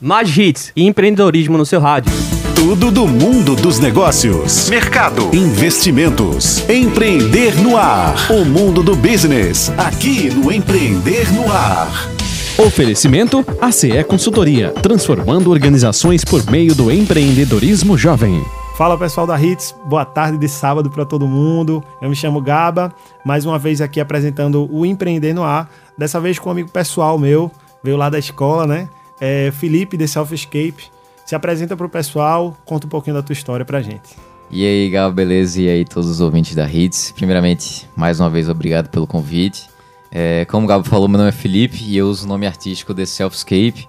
Mais hits e empreendedorismo no seu rádio. Tudo do mundo dos negócios, mercado, investimentos, empreender no ar. O mundo do business, aqui no Empreender no Ar. Oferecimento ACE Consultoria, transformando organizações por meio do empreendedorismo jovem. Fala pessoal da Hits, boa tarde de sábado para todo mundo. Eu me chamo Gaba, mais uma vez aqui apresentando o Empreender no Ar. Dessa vez com um amigo pessoal meu, veio lá da escola, né? É Felipe de Selfscape. Se apresenta para o pessoal, conta um pouquinho da tua história pra gente. E aí, Gaba, beleza? E aí, todos os ouvintes da Hits. Primeiramente, mais uma vez, obrigado pelo convite. É, como o Gabo falou, meu nome é Felipe e eu uso o nome artístico de Selfscape.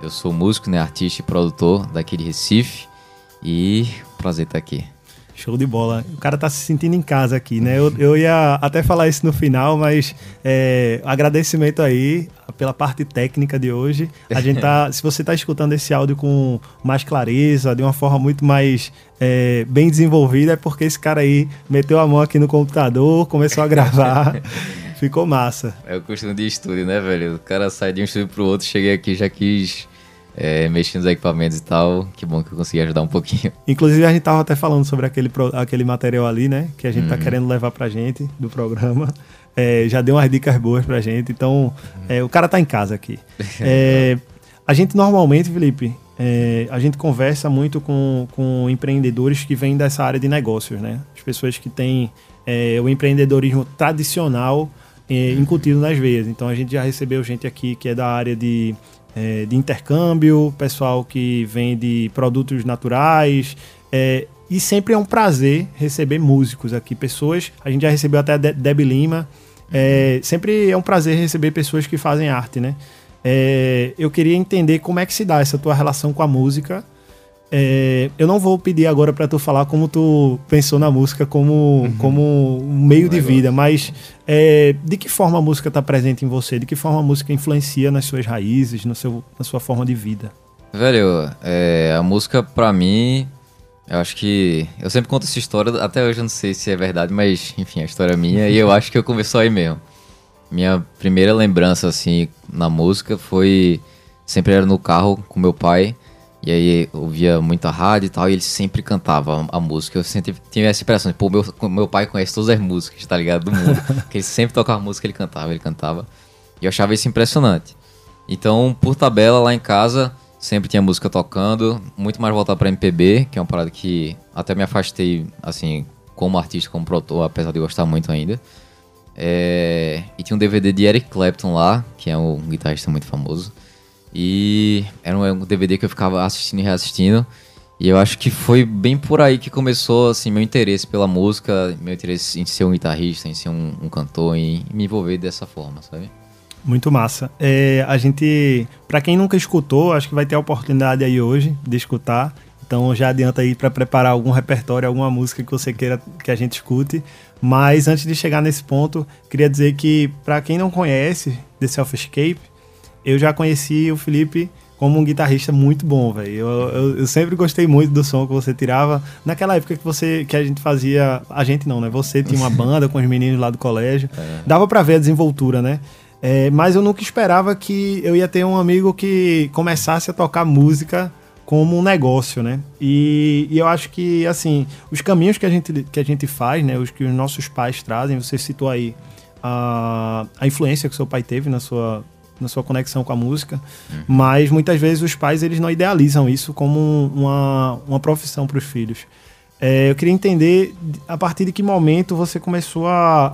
Eu sou músico, né, artista e produtor daqui de Recife. E prazer estar aqui. Show de bola. O cara tá se sentindo em casa aqui, né? Eu, eu ia até falar isso no final, mas é, agradecimento aí pela parte técnica de hoje. A gente tá, se você tá escutando esse áudio com mais clareza, de uma forma muito mais é, bem desenvolvida, é porque esse cara aí meteu a mão aqui no computador, começou a gravar. Ficou massa. É o costume de estúdio, né, velho? O cara sai de um estúdio pro outro, cheguei aqui já quis é, mexer nos equipamentos e tal. Que bom que eu consegui ajudar um pouquinho. Inclusive, a gente tava até falando sobre aquele, aquele material ali, né? Que a gente tá Uhum. querendo levar pra gente do programa. É, já deu umas dicas boas pra gente. Então, é, o cara tá em casa aqui. É, a gente normalmente, Felipe, é, a gente conversa muito com, com empreendedores que vêm dessa área de negócios, né? As pessoas que têm é, o empreendedorismo tradicional é, incutido nas veias. Então a gente já recebeu gente aqui que é da área de, é, de intercâmbio, pessoal que vende produtos naturais. é, e sempre é um prazer receber músicos aqui, pessoas. A gente já recebeu até a De- Debbie Lima. É, sempre é um prazer receber pessoas que fazem arte, né? É, eu queria entender como é que se dá essa tua relação com a música. É, eu não vou pedir agora para tu falar como tu pensou na música como, como um meio de vida, mas é, de que forma a música está presente em você? De que forma a música influencia nas suas raízes, no seu, na sua forma de vida? Velho, é, a música pra mim, eu acho que. Eu sempre conto essa história, até hoje eu não sei se é verdade, mas enfim, a história é minha e eu acho que eu começou aí mesmo. Minha primeira lembrança, assim, na música foi. Sempre era no carro com meu pai, e aí ouvia muita rádio e tal, e ele sempre cantava a, música. Eu sempre tinha essa impressão pô, meu, meu pai conhece todas as músicas, tá ligado? Do mundo. Porque ele sempre tocava música, ele cantava, ele cantava. E eu achava isso impressionante. Então, por tabela, lá em casa, sempre tinha música tocando, muito mais voltado pra MPB, que é uma parada que até me afastei, assim, como artista, como produtor, apesar de gostar muito ainda. É, E tinha um DVD de Eric Clapton lá, que é um guitarrista muito famoso. E era um, DVD que eu ficava assistindo e reassistindo. E eu acho que foi bem por aí que começou, assim, meu interesse pela música, meu interesse em ser um guitarrista, em ser um, um cantor, em me envolver dessa forma, sabe? Muito massa. É, a gente, para quem nunca escutou, acho que vai ter a oportunidade aí hoje de escutar. Então já adianta aí para preparar algum repertório, alguma música que você queira que a gente escute. Mas antes de chegar nesse ponto, queria dizer que para quem não conhece The Self-Escape, eu já conheci o Felipe como um guitarrista muito bom, velho. Eu, eu, eu sempre gostei muito do som que você tirava. Naquela época que você que a gente fazia, a gente não, né? Você tinha uma banda com os meninos lá do colégio. Dava para ver a desenvoltura, né? É, mas eu nunca esperava que eu ia ter um amigo que começasse a tocar música como um negócio, né? E, e eu acho que, assim, os caminhos que a gente, que a gente faz, né? Os que os nossos pais trazem, você citou aí a, a influência que seu pai teve na sua, na sua conexão com a música, mas muitas vezes os pais, eles não idealizam isso como um- uma, uma profissão para os filhos. É, eu queria entender a partir de que momento você começou a,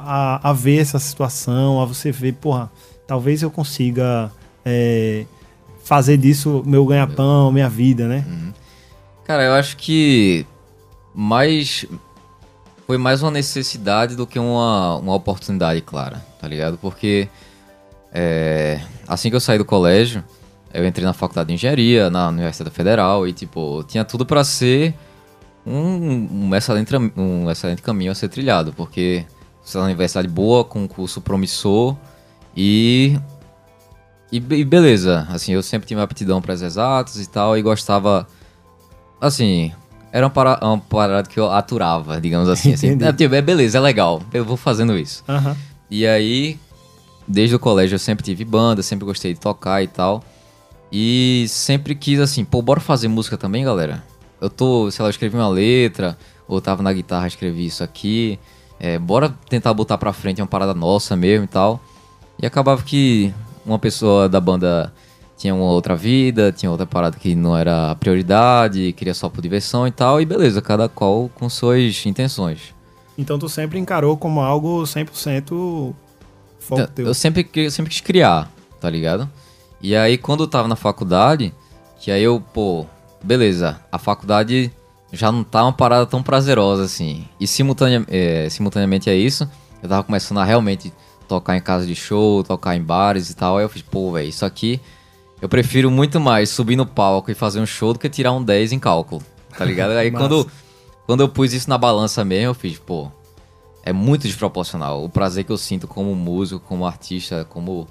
a, a ver essa situação, a você ver, porra, talvez eu consiga é, fazer disso meu ganha-pão, minha vida, né? Cara, eu acho que mais foi mais uma necessidade do que uma, uma oportunidade clara, tá ligado? Porque é, assim que eu saí do colégio, eu entrei na faculdade de engenharia, na Universidade Federal, e tipo, tinha tudo pra ser um, um excelente, um excelente caminho a ser trilhado, porque você é uma universidade boa, com um curso promissor e e, e beleza, assim, eu sempre tive aptidão para as exatas e tal, e gostava, assim, era uma, para, uma parada que eu aturava, digamos assim. assim é, tipo, é beleza, é legal, eu vou fazendo isso. Aham. E aí, desde o colégio eu sempre tive banda, sempre gostei de tocar e tal. E sempre quis assim, pô, bora fazer música também, galera? Eu tô, sei lá, eu escrevi uma letra, ou tava na guitarra, escrevi isso aqui. É, bora tentar botar pra frente uma parada nossa mesmo e tal. E acabava que uma pessoa da banda tinha uma outra vida, tinha outra parada que não era a prioridade, queria só por diversão e tal, e beleza, cada qual com suas intenções. Então tu sempre encarou como algo 100% foco eu, teu. eu sempre, eu sempre quis criar, tá ligado? E aí quando eu tava na faculdade, que aí eu, pô, beleza, a faculdade já não tá uma parada tão prazerosa assim. E simultânea, é, simultaneamente a isso, eu tava começando a realmente tocar em casa de show, tocar em bares e tal. Aí eu fiz, pô, velho, isso aqui eu prefiro muito mais subir no palco e fazer um show do que tirar um 10 em cálculo, tá ligado? Aí quando, quando eu pus isso na balança mesmo, eu fiz, pô, é muito desproporcional. O prazer que eu sinto como músico, como artista, como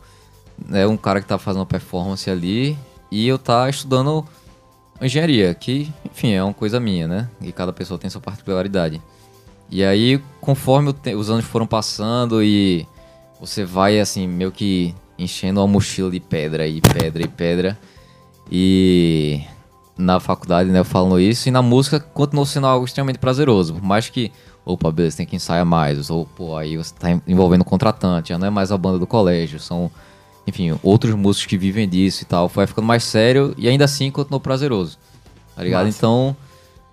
né, um cara que tá fazendo uma performance ali e eu tá estudando engenharia, que, enfim, é uma coisa minha, né? E cada pessoa tem sua particularidade. E aí, conforme os anos foram passando e você vai, assim, meio que enchendo uma mochila de pedra e pedra e pedra. E na faculdade, né, falando isso, e na música continuou sendo algo extremamente prazeroso. Por mais que, opa, beleza, tem que ensaiar mais, ou, pô, aí você tá envolvendo contratante, já não é mais a banda do colégio, são, enfim, outros músicos que vivem disso e tal. Foi ficando mais sério e ainda assim continuou prazeroso, tá ligado? Massa. Então,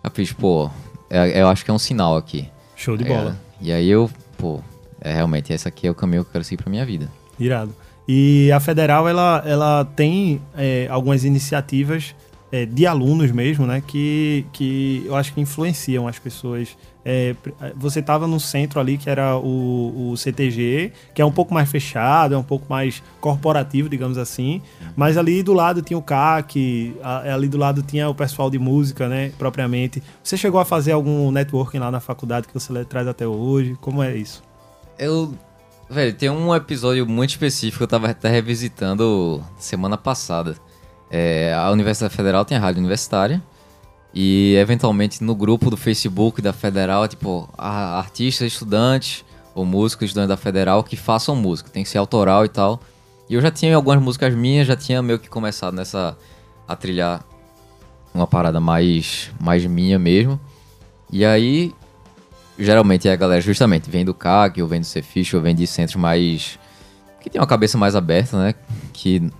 eu fiz, pô, é- eu acho que é um sinal aqui. Show de tá bola. ligado? E aí eu, pô, é, realmente, esse aqui é o caminho que eu quero seguir pra minha vida. Irado. E a Federal, ela, ela tem é, algumas iniciativas é, de alunos mesmo, né? Que, que eu acho que influenciam as pessoas. É, pr- você estava no centro ali, que era o, o CTG, que é um pouco mais fechado, é um pouco mais corporativo, digamos assim. Mas ali do lado tinha o CAC, a- ali do lado tinha o pessoal de música, né? Propriamente. Você chegou a fazer algum networking lá na faculdade que você traz até hoje? Como é isso? Eu. Velho, tem um episódio muito específico que eu tava até revisitando semana passada. É, a Universidade Federal tem a rádio universitária. E eventualmente no grupo do Facebook da Federal, tipo, artistas, estudantes ou músicos estudantes da Federal que façam música, tem que ser autoral e tal. E eu já tinha algumas músicas minhas, já tinha meio que começado nessa a trilhar uma parada mais mais minha mesmo. E aí geralmente a galera justamente vem do CAC, ou vem do Cefish, ou vem de centros mais. que tem uma cabeça mais aberta, né? Que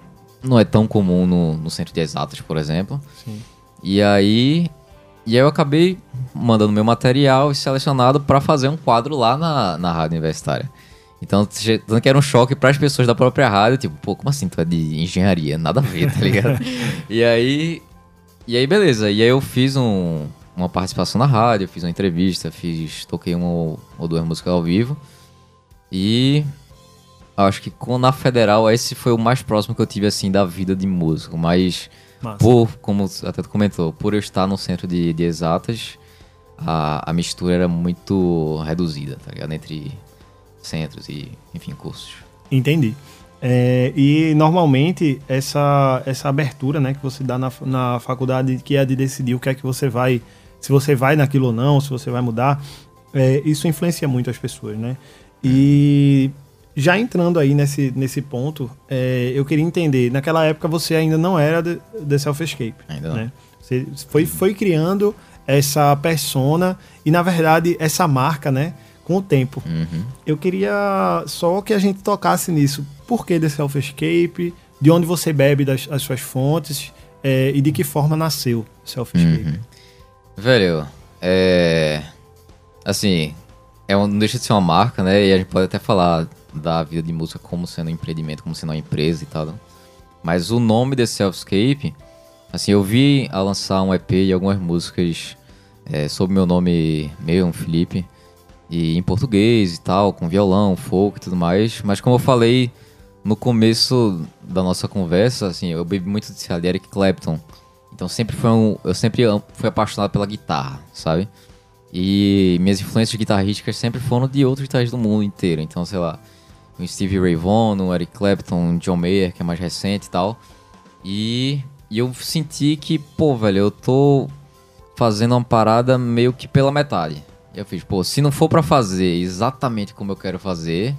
não é tão comum no, no centro de exatas, por exemplo. Sim. E aí. E aí eu acabei mandando meu material selecionado pra fazer um quadro lá na, na rádio universitária. Então, tanto que era um choque pras pessoas da própria rádio, tipo, pô, como assim tu é de engenharia? Nada a ver, tá ligado? e aí. E aí, beleza. E aí eu fiz um, uma participação na rádio, fiz uma entrevista, fiz. toquei uma ou duas músicas ao vivo. E acho que com, na Federal esse foi o mais próximo que eu tive assim da vida de músico. Mas Massa. por, como até tu comentou, por eu estar no centro de, de exatas, a, a mistura era muito reduzida, tá ligado? Entre centros e, enfim, cursos. Entendi. É, e normalmente essa, essa abertura né, que você dá na, na faculdade, que é de decidir o que é que você vai, se você vai naquilo ou não, se você vai mudar, é, isso influencia muito as pessoas, né? E já entrando aí nesse, nesse ponto, é, eu queria entender, naquela época você ainda não era de, de Self-Escape, Ainda não. né? Você foi, foi criando essa persona e, na verdade, essa marca, né? Com o tempo. Uhum. Eu queria só que a gente tocasse nisso. Por que The Self-Escape? De onde você bebe das, as suas fontes? é, e de que forma nasceu Self-Escape? Uhum. Velho, é. Assim, é um, não deixa de ser uma marca, né? E a gente pode até falar da vida de música como sendo um empreendimento, como sendo uma empresa e tal. Mas o nome desse Selfscape, assim, eu vi a lançar um EP e algumas músicas é, sob meu nome mesmo, Felipe, e em português e tal, com violão, folk e tudo mais. Mas como eu falei no começo da nossa conversa, assim, eu bebi muito de Eric Clapton. Então sempre foi um, eu sempre fui apaixonado pela guitarra, sabe? E minhas influências guitarrísticas sempre foram de outros guitarristas do mundo inteiro. Então, sei lá, o Stevie Ray Vaughan, o Eric Clapton, o John Mayer, que é mais recente e tal. E, e eu senti que, pô, velho, eu tô fazendo uma parada meio que pela metade. E eu fiz, pô, se não for pra fazer exatamente como eu quero fazer,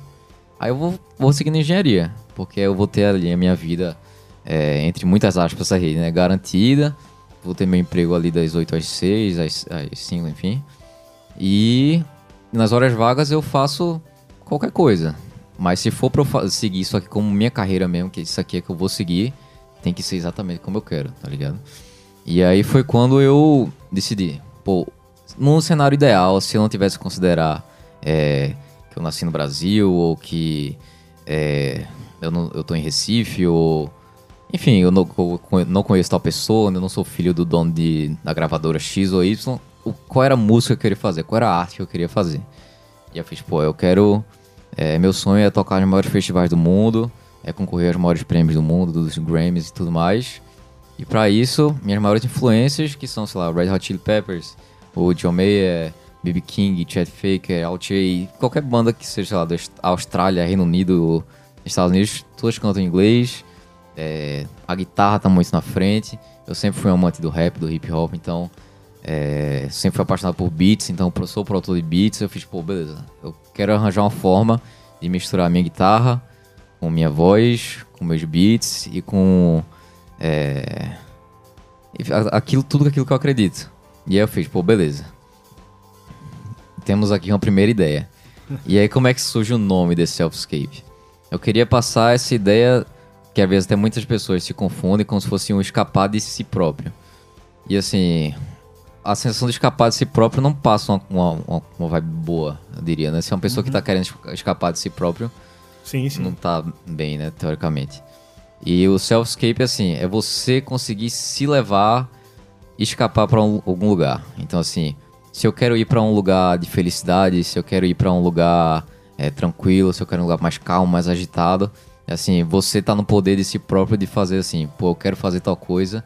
aí eu vou, vou seguir na engenharia. Porque eu vou ter ali a minha vida é, entre muitas aspas, essa rede, né? Garantida. Vou ter meu emprego ali das 8 às 6, às, às 5, enfim. E nas horas vagas eu faço qualquer coisa. Mas se for pra eu seguir isso aqui como minha carreira mesmo, que isso aqui é que eu vou seguir, tem que ser exatamente como eu quero, tá ligado? E aí foi quando eu decidi, pô, num cenário ideal, se eu não tivesse que considerar é, que eu nasci no Brasil, ou que é, eu, não, eu tô em Recife, ou. Enfim, eu não, eu não conheço tal pessoa, eu não sou filho do dono de, da gravadora X ou Y. O, qual era a música que eu queria fazer? Qual era a arte que eu queria fazer? E eu fiz, pô, eu quero. É, meu sonho é tocar nos maiores festivais do mundo, é concorrer aos maiores prêmios do mundo, dos Grammys e tudo mais. E para isso, minhas maiores influências, que são, sei lá, Red Hot Chili Peppers, o John Mayer, B.B. King, Chet Faker, A, qualquer banda que seja, sei lá, da Austrália, Reino Unido, Estados Unidos, todas cantam em inglês. É, a guitarra tá muito na frente. Eu sempre fui um amante do rap, do hip hop, então é, sempre fui apaixonado por beats, então sou produtor de beats. Eu fiz, pô, beleza, eu quero arranjar uma forma de misturar minha guitarra com minha voz, com meus beats e com é, aquilo, tudo aquilo que eu acredito. E aí eu fiz, pô, beleza. Temos aqui uma primeira ideia. E aí como é que surge o nome desse Selfscape? Eu queria passar essa ideia que às vezes até muitas pessoas se confundem como se fosse um escapar de si próprio. E assim, a sensação de escapar de si próprio não passa uma, uma, uma vibe boa, eu diria, né? Se é uma pessoa uhum. que tá querendo escapar de si próprio, sim, sim. não tá bem, né, teoricamente. E o self-escape, assim, é você conseguir se levar e escapar para um, algum lugar. Então, assim, se eu quero ir para um lugar de felicidade, se eu quero ir para um lugar é, tranquilo, se eu quero um lugar mais calmo, mais agitado. Assim, você tá no poder de si próprio de fazer assim, pô, eu quero fazer tal coisa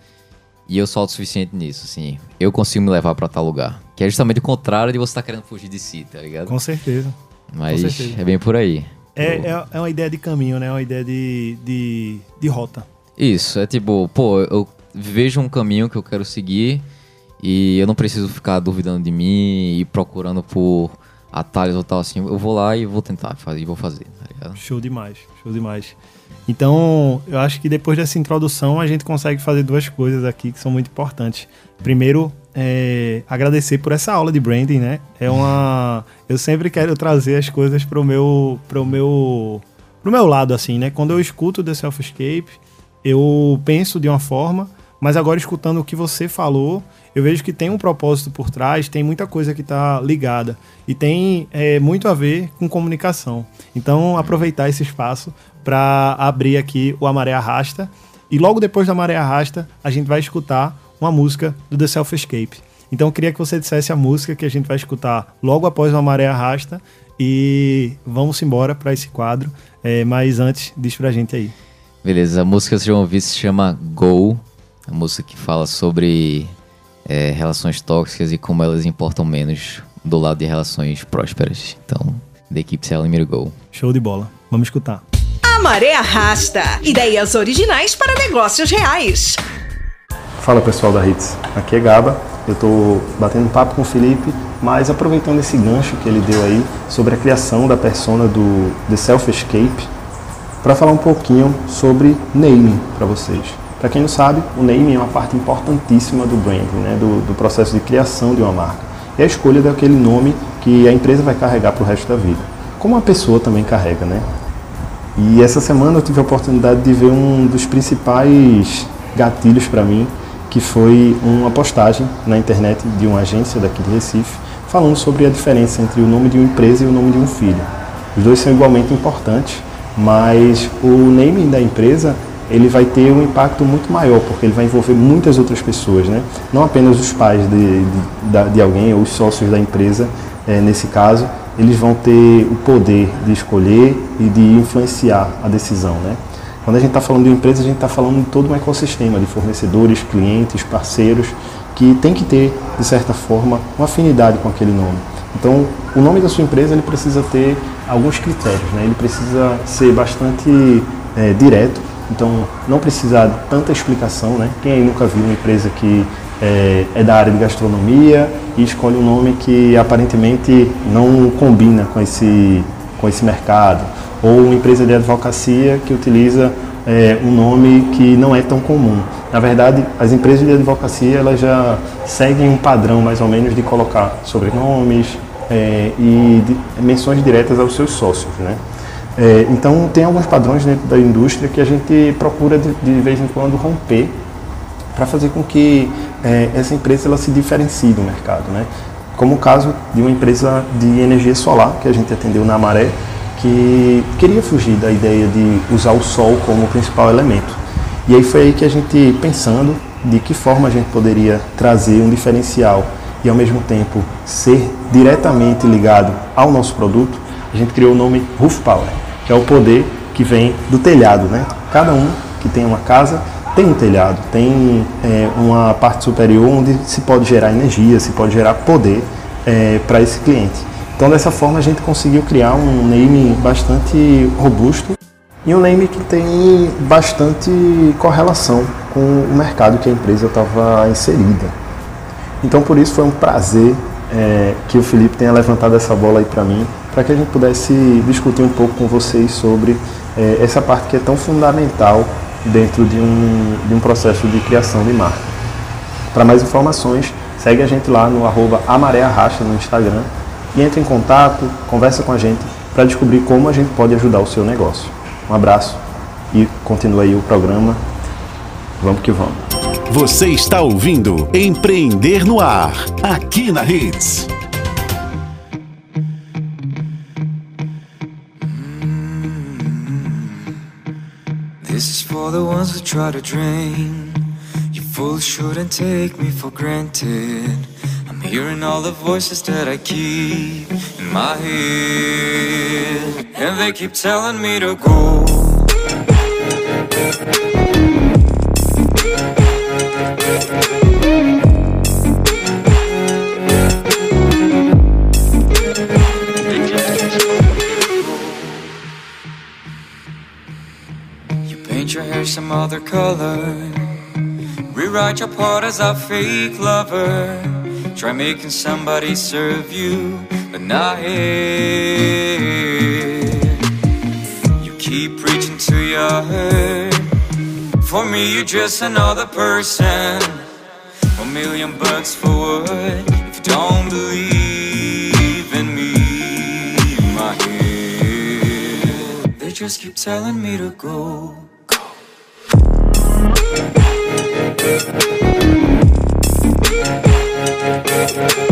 e eu sou autossuficiente nisso, assim. Eu consigo me levar para tal lugar. Que é justamente o contrário de você estar tá querendo fugir de si, tá ligado? Com certeza. Mas Com certeza. é bem por aí. É, é, é, uma ideia de caminho, né? É uma ideia de, de, de rota. Isso, é tipo, pô, eu vejo um caminho que eu quero seguir e eu não preciso ficar duvidando de mim e procurando por atalhos ou tal assim, eu vou lá e vou tentar fazer, e vou fazer, tá ligado? Show demais, show demais. Então, eu acho que depois dessa introdução a gente consegue fazer duas coisas aqui que são muito importantes. Primeiro, é, agradecer por essa aula de branding, né? É uma, eu sempre quero trazer as coisas pro meu, pro meu, pro meu lado assim, né? Quando eu escuto The Self-Escape, eu penso de uma forma, mas agora escutando o que você falou, eu vejo que tem um propósito por trás, tem muita coisa que está ligada e tem é, muito a ver com comunicação. Então, aproveitar esse espaço para abrir aqui o A Maré Arrasta e logo depois da Maré Arrasta, a gente vai escutar uma música do The Self Escape. Então, eu queria que você dissesse a música que a gente vai escutar logo após o A Maré Arrasta e vamos embora para esse quadro. É, mas antes, diz pra gente aí. Beleza, a música que vocês vão ouvir se chama Go, a música que fala sobre é, relações tóxicas e como elas importam menos do lado de relações prósperas. Então, da equipe Selling Me Go. Show de bola. Vamos escutar. A Maré Arrasta. Ideias originais para negócios reais. Fala pessoal da Hits, aqui é Gaba. Eu estou batendo um papo com o Felipe, mas aproveitando esse gancho que ele deu aí sobre a criação da persona do The Self Escape, para falar um pouquinho sobre naming para vocês. Para quem não sabe, o naming é uma parte importantíssima do branding, né, do, do processo de criação de uma marca. É a escolha daquele nome que a empresa vai carregar para o resto da vida. Como a pessoa também carrega, né? E essa semana eu tive a oportunidade de ver um dos principais gatilhos para mim, que foi uma postagem na internet de uma agência daqui de Recife, falando sobre a diferença entre o nome de uma empresa e o nome de um filho. Os dois são igualmente importantes, mas o naming da empresa ele vai ter um impacto muito maior, porque ele vai envolver muitas outras pessoas, né? não apenas os pais de, de, de alguém ou os sócios da empresa, é, nesse caso, eles vão ter o poder de escolher e de influenciar a decisão. Né? Quando a gente está falando de empresa, a gente está falando de todo um ecossistema de fornecedores, clientes, parceiros, que tem que ter, de certa forma, uma afinidade com aquele nome. Então, o nome da sua empresa ele precisa ter alguns critérios, né? ele precisa ser bastante é, direto, então não precisa tanta explicação, né? Quem aí nunca viu uma empresa que é, é, da área de gastronomia e escolhe um nome que aparentemente não combina com esse, com esse mercado, ou uma empresa de advocacia que utiliza é, um nome que não é tão comum. Na verdade, as empresas de advocacia elas já seguem um padrão mais ou menos de colocar sobrenomes é, e de, menções diretas aos seus sócios, né? É, então tem alguns padrões dentro da indústria que a gente procura de, de vez em quando romper para fazer com que é, essa empresa ela se diferencie do mercado, né? Como o caso de uma empresa de energia solar que a gente atendeu na Maré, que queria fugir da ideia de usar o sol como principal elemento. E aí foi aí que a gente pensando de que forma a gente poderia trazer um diferencial e ao mesmo tempo ser diretamente ligado ao nosso produto, a gente criou o nome Roof Power, que é o poder que vem do telhado, né? Cada um que tem uma casa tem um telhado, tem é, uma parte superior onde se pode gerar energia, se pode gerar poder é, para esse cliente. Então dessa forma a gente conseguiu criar um name bastante robusto e um name que tem bastante correlação com o mercado que a empresa estava inserida. Então por isso foi um prazer é, que o Felipe tenha levantado essa bola aí para mim, para que a gente pudesse discutir um pouco com vocês sobre é, essa parte que é tão fundamental dentro de um, de um processo de criação de marca. Para mais informações, segue a gente lá no arroba Arrasta no Instagram e entre em contato, conversa com a gente para descobrir como a gente pode ajudar o seu negócio. Um abraço e continue aí o programa. Vamos que vamos. Você está ouvindo Empreender no Ar, aqui na Hits. For the ones who try to drain. You fools shouldn't take me for granted. I'm hearing all the voices that I keep in my head. And they keep telling me to go. You some other color. Rewrite your part as a fake lover. Try making somebody serve you, but not here. You keep preaching to your hurt. For me, you're just another person. A million bucks for what? If you don't believe in me, my head, they just keep telling me to go. Thank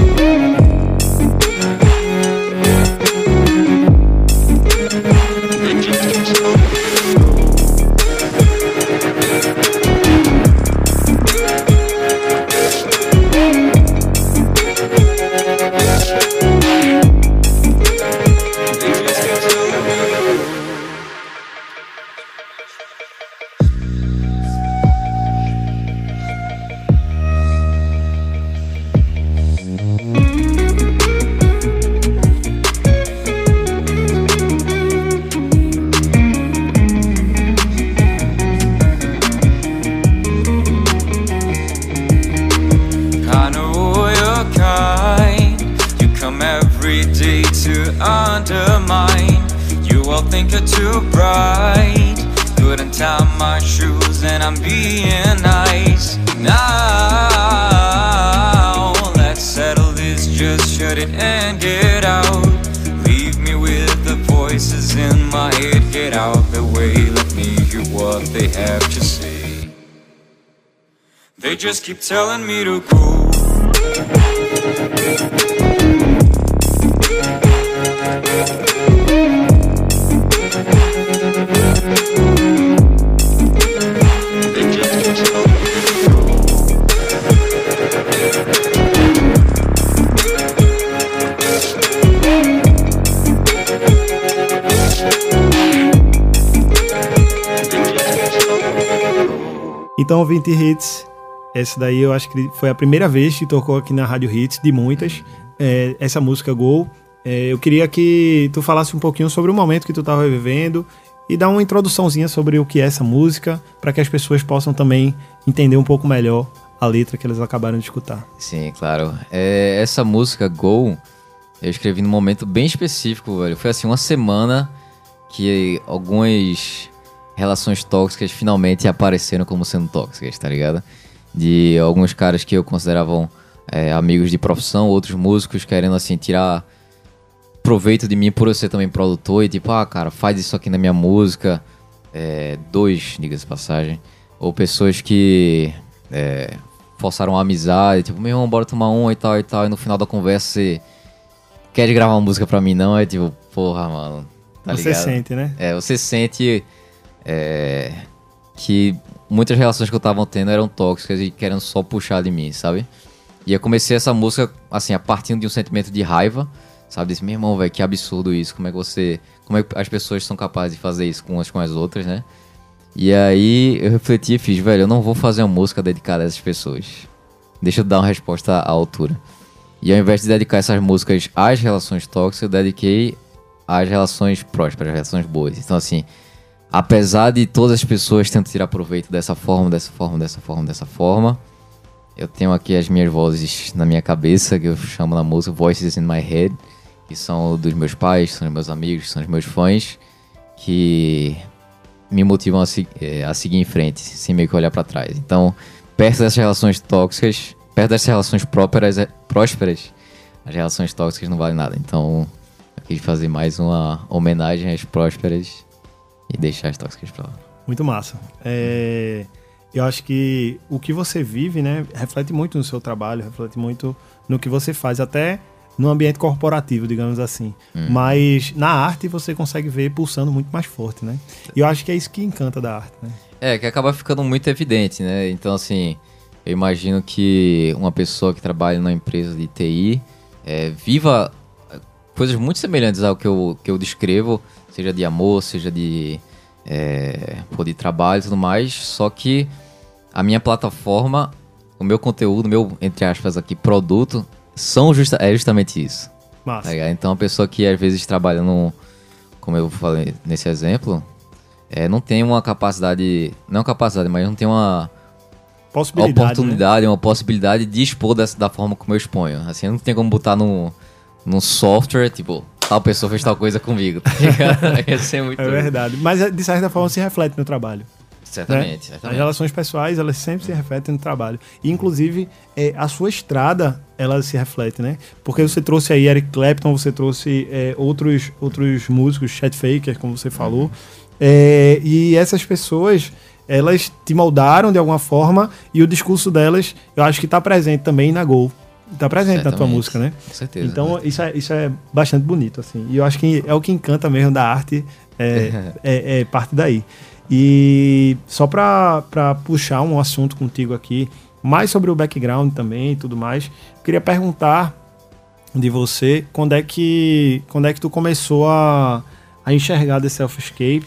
just keep telling me to. Então, ouvinte Hits, essa daí eu acho que foi a primeira vez que tocou aqui na Rádio Hits, de muitas, é, essa música Gol. É, eu queria que tu falasse um pouquinho sobre o momento que tu estava vivendo e dar uma introduçãozinha sobre o que é essa música, para que as pessoas possam também entender um pouco melhor a letra que elas acabaram de escutar. Sim, claro. É, essa música Go, eu escrevi num momento bem específico, velho. Foi assim, uma semana que algumas relações tóxicas finalmente apareceram como sendo tóxicas, tá ligado? De alguns caras que eu consideravam é, amigos de profissão, outros músicos querendo assim tirar proveito de mim por eu ser também produtor e tipo, ah, cara, faz isso aqui na minha música. É, dois, diga-se passagem. Ou pessoas que é, forçaram a amizade, tipo, meu irmão, bora tomar um e tal e tal. E no final da conversa você quer gravar uma música pra mim, não? É tipo, porra, mano. Tá Você ligado? sente, né? É, você sente é, que muitas relações que eu tava tendo eram tóxicas e querendo só puxar de mim, sabe? E eu comecei essa música, assim, a partir de um sentimento de raiva, sabe? Desse, meu irmão, velho, que absurdo isso. Como é que você. Como é que as pessoas são capazes de fazer isso umas com as outras, né? E aí eu refleti e fiz, velho, eu não vou fazer uma música dedicada a essas pessoas. Deixa eu dar uma resposta à altura. E ao invés de dedicar essas músicas às relações tóxicas, eu dediquei às relações prósperas, às relações boas. Então, assim, apesar de todas as pessoas tentam tirar proveito dessa forma, dessa forma, dessa forma, dessa forma, eu tenho aqui as minhas vozes na minha cabeça, que eu chamo na música Voices in My Head, que são dos meus pais, são dos meus amigos, são dos meus fãs, que me motivam a, se- eh, a seguir em frente, sem meio que olhar pra trás. Então, perto dessas relações tóxicas, perto dessas relações prósperas, eh, prósperas as relações tóxicas não valem nada. Então, eu quis fazer mais uma homenagem às prósperas e deixar as tóxicas pra lá. Muito massa. É, eu acho que o que você vive, né, reflete muito no seu trabalho, reflete muito no que você faz, até no ambiente corporativo, digamos assim. Mas na arte você consegue ver pulsando muito mais forte, né? E eu acho que é isso que encanta da arte, né? É, que acaba ficando muito evidente, né? Então, assim, eu imagino que uma pessoa que trabalha numa empresa de TI é, viva coisas muito semelhantes ao que eu, que eu descrevo, seja de amor, seja de, é, pô, de trabalho e tudo mais, só que a minha plataforma, o meu conteúdo, o meu, entre aspas aqui, produto, são justa, é justamente isso. Massa. Tá? Então, uma pessoa que às vezes trabalha no. Como eu falei nesse exemplo, é, não tem uma capacidade. Não capacidade, mas não tem uma Possibilidade. né? oportunidade, uma possibilidade de expor dessa, da forma como eu exponho. Assim, não tem como botar num, num software, tipo, tal pessoa fez tal coisa comigo, tá ligado? Ia ser muito. É verdade. Mas de certa forma se reflete no trabalho. Certamente, né? As certamente. relações pessoais, elas sempre se refletem no trabalho. E, inclusive, é, a sua estrada, ela se reflete, né? Porque você trouxe aí Eric Clapton, você trouxe é, outros, outros músicos, Chet Faker, como você falou. É, e essas pessoas, elas te moldaram de alguma forma e o discurso delas, eu acho que está presente também na Gol. Está presente na tua Certamente. música, né? Com certeza. Então, isso é, isso é bastante bonito, assim. E eu acho que é o que encanta mesmo da arte, é, é, é parte daí. E só pra, pra puxar um assunto contigo aqui, mais sobre o background também e tudo mais, queria perguntar de você quando é que, quando é que tu começou a, a enxergar The Self-Escape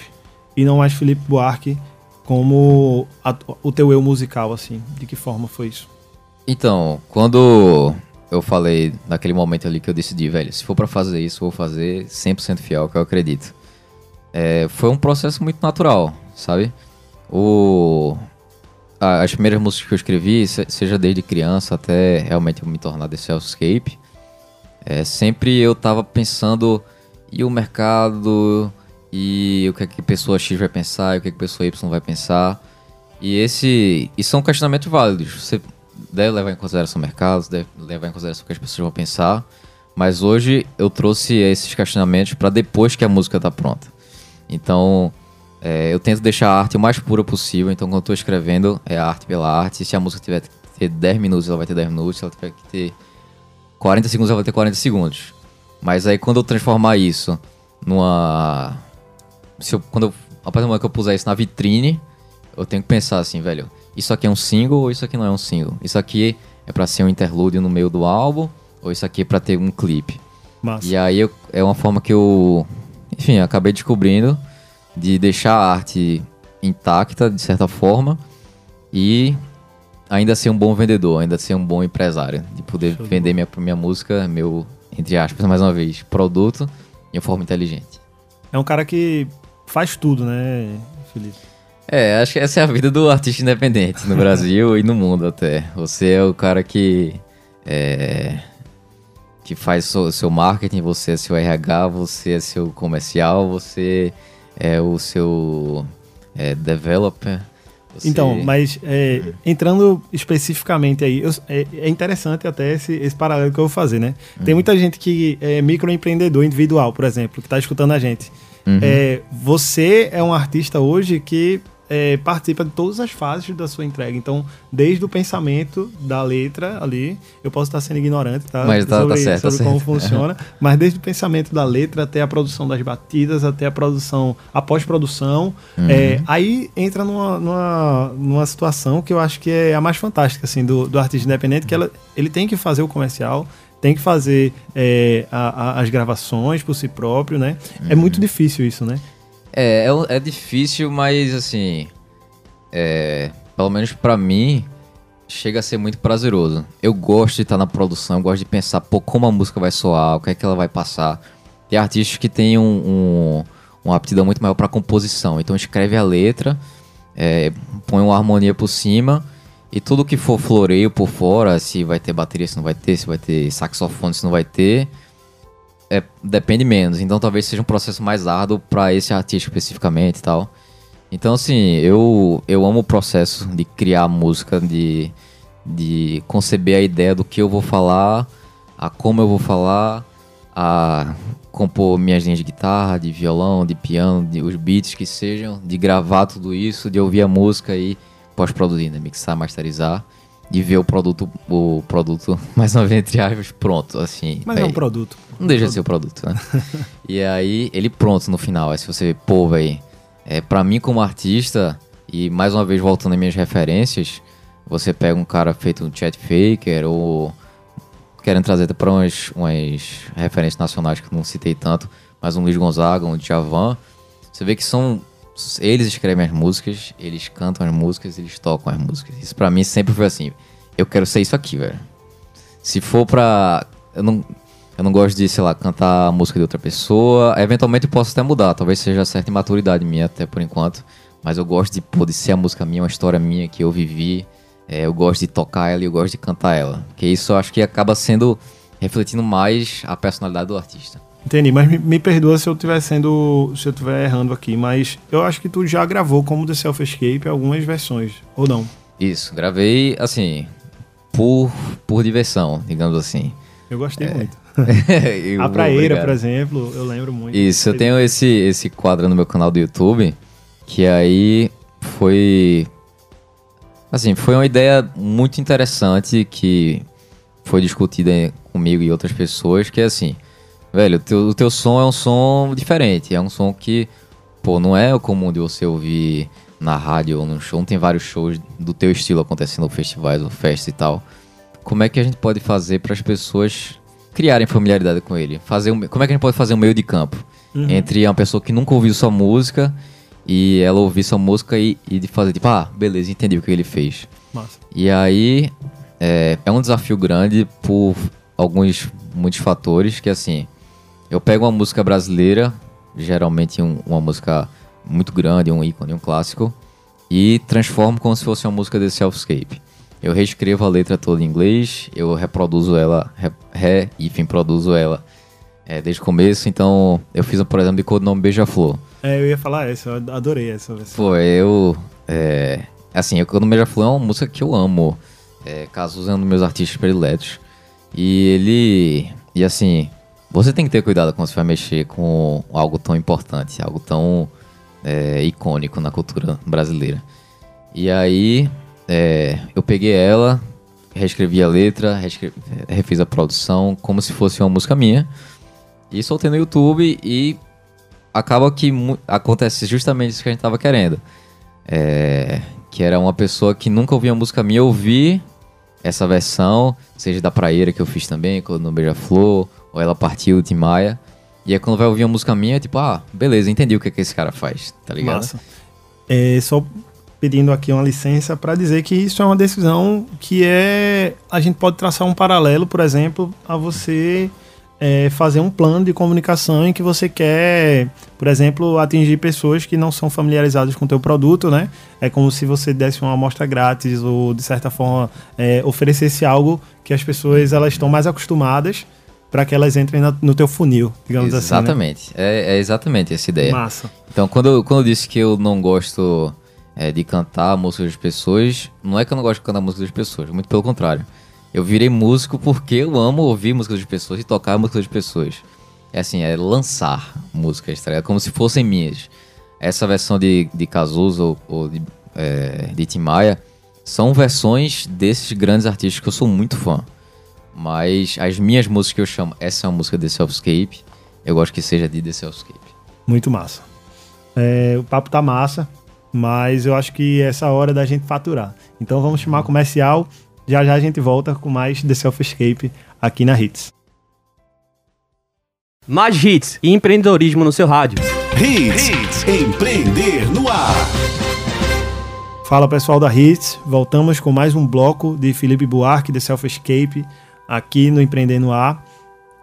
e não mais Felipe Buarque como a- o teu eu musical, assim. De que forma foi isso? Então, quando eu falei naquele momento ali que eu decidi, velho, se for pra fazer isso, vou fazer 100% fiel que eu acredito. É, foi um processo muito natural, sabe? O, as primeiras músicas que eu escrevi, se- seja desde criança até realmente me tornar The Self-Escape, é, sempre eu tava pensando e o mercado, e o que é que pessoa X vai pensar, e o que é que pessoa Y vai pensar. E esse. E são questionamentos válidos. Você deve levar em consideração o mercado, deve levar em consideração o que as pessoas vão pensar. Mas hoje eu trouxe esses questionamentos para depois que a música tá pronta. Então, é, eu tento deixar a arte o mais pura possível. Então, quando eu tô escrevendo, é arte pela arte. Se a música tiver que ter 10 minutos, ela vai ter 10 minutos. Se ela tiver que ter 40 segundos, ela vai ter 40 segundos. Mas aí, quando eu transformar isso numa. Se eu, quando eu, a partir do momento que eu puser isso na vitrine, eu tenho que pensar assim, velho, isso aqui é um single ou isso aqui não é um single? Isso aqui é pra ser um interlúdio no meio do álbum ou isso aqui é pra ter um clipe? Massa. E aí eu- é uma forma que eu, enfim, acabei descobrindo de deixar a arte intacta de certa forma e ainda ser um bom vendedor, ainda ser um bom empresário, de poder Show de vender minha, minha música, meu, entre aspas, mais uma vez, produto de forma inteligente. É um cara que faz tudo, né, Felipe? É, acho que essa é a vida do artista independente no Brasil e no mundo até. Você é o cara que é, que faz o seu marketing, você é seu RH, você é seu comercial, você é o seu é, developer. você- Então, mas é, entrando especificamente aí, eu- é, é interessante até esse, esse paralelo que eu vou fazer, né? Tem muita gente que é microempreendedor individual, por exemplo, que está escutando a gente. Uhum. É, você é um artista hoje que é, participa de todas as fases da sua entrega. Então, desde o pensamento da letra ali, eu posso estar sendo ignorante, tá? Mas tá- tá sobre, certo, tá sobre como certo. funciona. mas desde o pensamento da letra até a produção das batidas, até a produção, a pós-produção. Uhum. é, aí entra numa, numa, numa situação que eu acho que é a mais fantástica, assim, do, do artista independente, que ela, ele tem que fazer o comercial, tem que fazer é, a- a- as gravações por si próprio, né? É Uhum. muito difícil isso, né? É, é, é difícil, mas assim. É, pelo menos pra mim, chega a ser muito prazeroso. Eu gosto de estar na produção, gosto de pensar, pô, como a música vai soar, o que é que ela vai passar. Tem artistas que têm um, um- uma aptidão muito maior pra composição. Então escreve a letra, é, põe uma harmonia por cima. E tudo que for floreio por fora, se vai ter bateria, se não vai ter, se vai ter saxofone, se não vai ter, é, depende menos. Então talvez seja um processo mais árduo pra esse artista especificamente e tal. Então, assim, eu, eu amo o processo de criar música, de, de conceber a ideia do que eu vou falar, a como eu vou falar, a compor minhas linhas de guitarra, de violão, de piano, de, os beats que sejam, de gravar tudo isso, de ouvir a música e pós-produzir, né? Mixar, masterizar, de ver o produto, o produto, mais uma vez, entre aspas, pronto, assim. Mas é um produto. Não deixa de ser o produto, né? e aí, ele pronto no final. Aí se você, pô, véi, é, pra mim como artista, e mais uma vez voltando às minhas referências, você pega um cara feito um Chat Faker ou querendo trazer até pra umas, umas referências nacionais que eu não citei tanto, mas um Luiz Gonzaga, um Djavan, você vê que são eles escrevem as músicas, eles cantam as músicas, eles tocam as músicas. Isso pra mim sempre foi assim. Eu quero ser isso aqui, velho. Se for pra. Eu não, eu não gosto de, sei lá, cantar a música de outra pessoa. Eventualmente eu posso até mudar. Talvez seja certa imaturidade minha, até por enquanto. Mas eu gosto de poder ser a música minha, uma história minha que eu vivi. É, eu gosto de tocar ela e eu gosto de cantar ela. Porque isso eu acho que acaba sendo. refletindo mais a personalidade do artista. Entendi, mas me, me perdoa se eu estiver sendo. se eu estiver errando aqui, mas eu acho que tu já gravou como The Self Escape algumas versões, ou não? Isso, gravei assim. Por, por diversão, digamos assim. Eu gostei muito. Eu- A Praeira, obrigado. por exemplo, eu lembro muito. Isso, eu tenho esse, esse quadro no meu canal do YouTube, que aí foi. Assim, foi uma ideia muito interessante que foi discutida comigo e outras pessoas, que é assim, velho, o teu, o teu som é um som diferente, é um som que, pô, não é o comum de você ouvir na rádio ou num show, não tem vários shows do teu estilo acontecendo ou festivais ou festas e tal. Como é que a gente pode fazer para as pessoas criarem familiaridade com ele? Fazer um, como é que a gente pode fazer um meio de campo entre uma pessoa que nunca ouviu sua música e ela ouvir sua música e, e de fazer tipo, ah, beleza, entendi o que ele fez. Massa. E aí é, é um desafio grande por alguns muitos fatores que assim, eu pego uma música brasileira, geralmente um- uma música muito grande, um ícone, um clássico, e transformo como se fosse uma música de Selfscape. Eu reescrevo a letra toda em inglês, eu reproduzo ela, re, re enfim, produzo ela é, desde o começo. Então, eu fiz, por exemplo, de codinome Beija-Flor. É, eu ia falar essa, eu adorei essa versão. Pô, eu. É, assim, o Codinome Beija-Flor é uma música que eu amo. É, é um dos meus artistas prediletos. E ele. E assim, você tem que ter cuidado quando você vai mexer com algo tão importante, algo tão é, icônico na cultura brasileira. E aí, é, eu peguei ela, reescrevi a letra, reescre- refiz a produção como se fosse uma música minha. E soltei no YouTube e acaba que acontece justamente isso que a gente tava querendo. É, que era uma pessoa que nunca ouvia música minha ouvir essa versão, seja da Praeira que eu fiz também, no Beija-Flor, ou ela partiu de Maia. E aí quando vai ouvir a música minha, é tipo, ah, beleza, entendi o que, que esse cara faz, tá ligado? Massa. É, só pedindo aqui uma licença para dizer que isso é uma decisão que é. A gente pode traçar um paralelo, por exemplo, a você é, fazer um plano de comunicação em que você quer, por exemplo, atingir pessoas que não são familiarizadas com o teu produto, né? É como se você desse uma amostra grátis ou, de certa forma, é, oferecesse algo que as pessoas elas estão mais acostumadas para que elas entrem na- no teu funil, digamos assim. Exatamente. É, é exatamente essa Né? ideia. Massa. Então, quando eu, quando eu disse que eu não gosto é, de cantar a música das pessoas, não é que eu não gosto de cantar a música das pessoas, muito pelo contrário. Eu virei músico porque eu amo ouvir música das pessoas e tocar a música das pessoas. É assim, é lançar músicas, tá? Como se fossem minhas. Essa versão de, de Cazuza ou, ou de, é, de Tim Maia são versões desses grandes artistas que eu sou muito fã. Mas as minhas músicas que eu chamo, essa é uma música de Selfscape, eu gosto que seja de The Selfscape. Muito massa. É, o papo tá massa, mas eu acho que essa hora é da gente faturar. Então vamos chamar comercial. Já já a gente volta com mais The Self Escape aqui na Hits. Mais hits e empreendedorismo no seu rádio. Hits, empreender no ar. Fala pessoal da Hits, voltamos com mais um bloco de Felipe Buarque, The Self Escape, aqui no Empreender no Ar.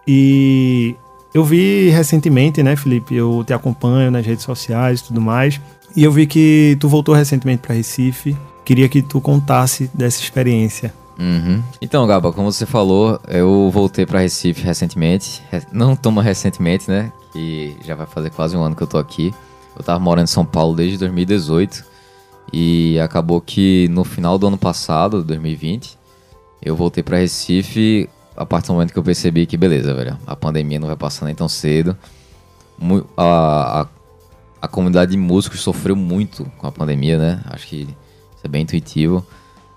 E eu vi recentemente, né, Felipe? Eu te acompanho nas redes sociais e tudo mais. E eu vi que tu voltou recentemente para Recife. Queria que tu contasse dessa experiência. Uhum. Então, Gaba, como você falou, eu voltei pra Recife recentemente. Re- Não tão recentemente, né? Que já vai fazer quase um ano que eu tô aqui. Eu tava morando em São Paulo desde 2018. E acabou que no final do ano passado, 2020, eu voltei pra Recife a partir do momento que eu percebi que, beleza, velho, a pandemia não vai passar nem tão cedo. A, a, a comunidade de músicos sofreu muito com a pandemia, né? Acho que isso é bem intuitivo.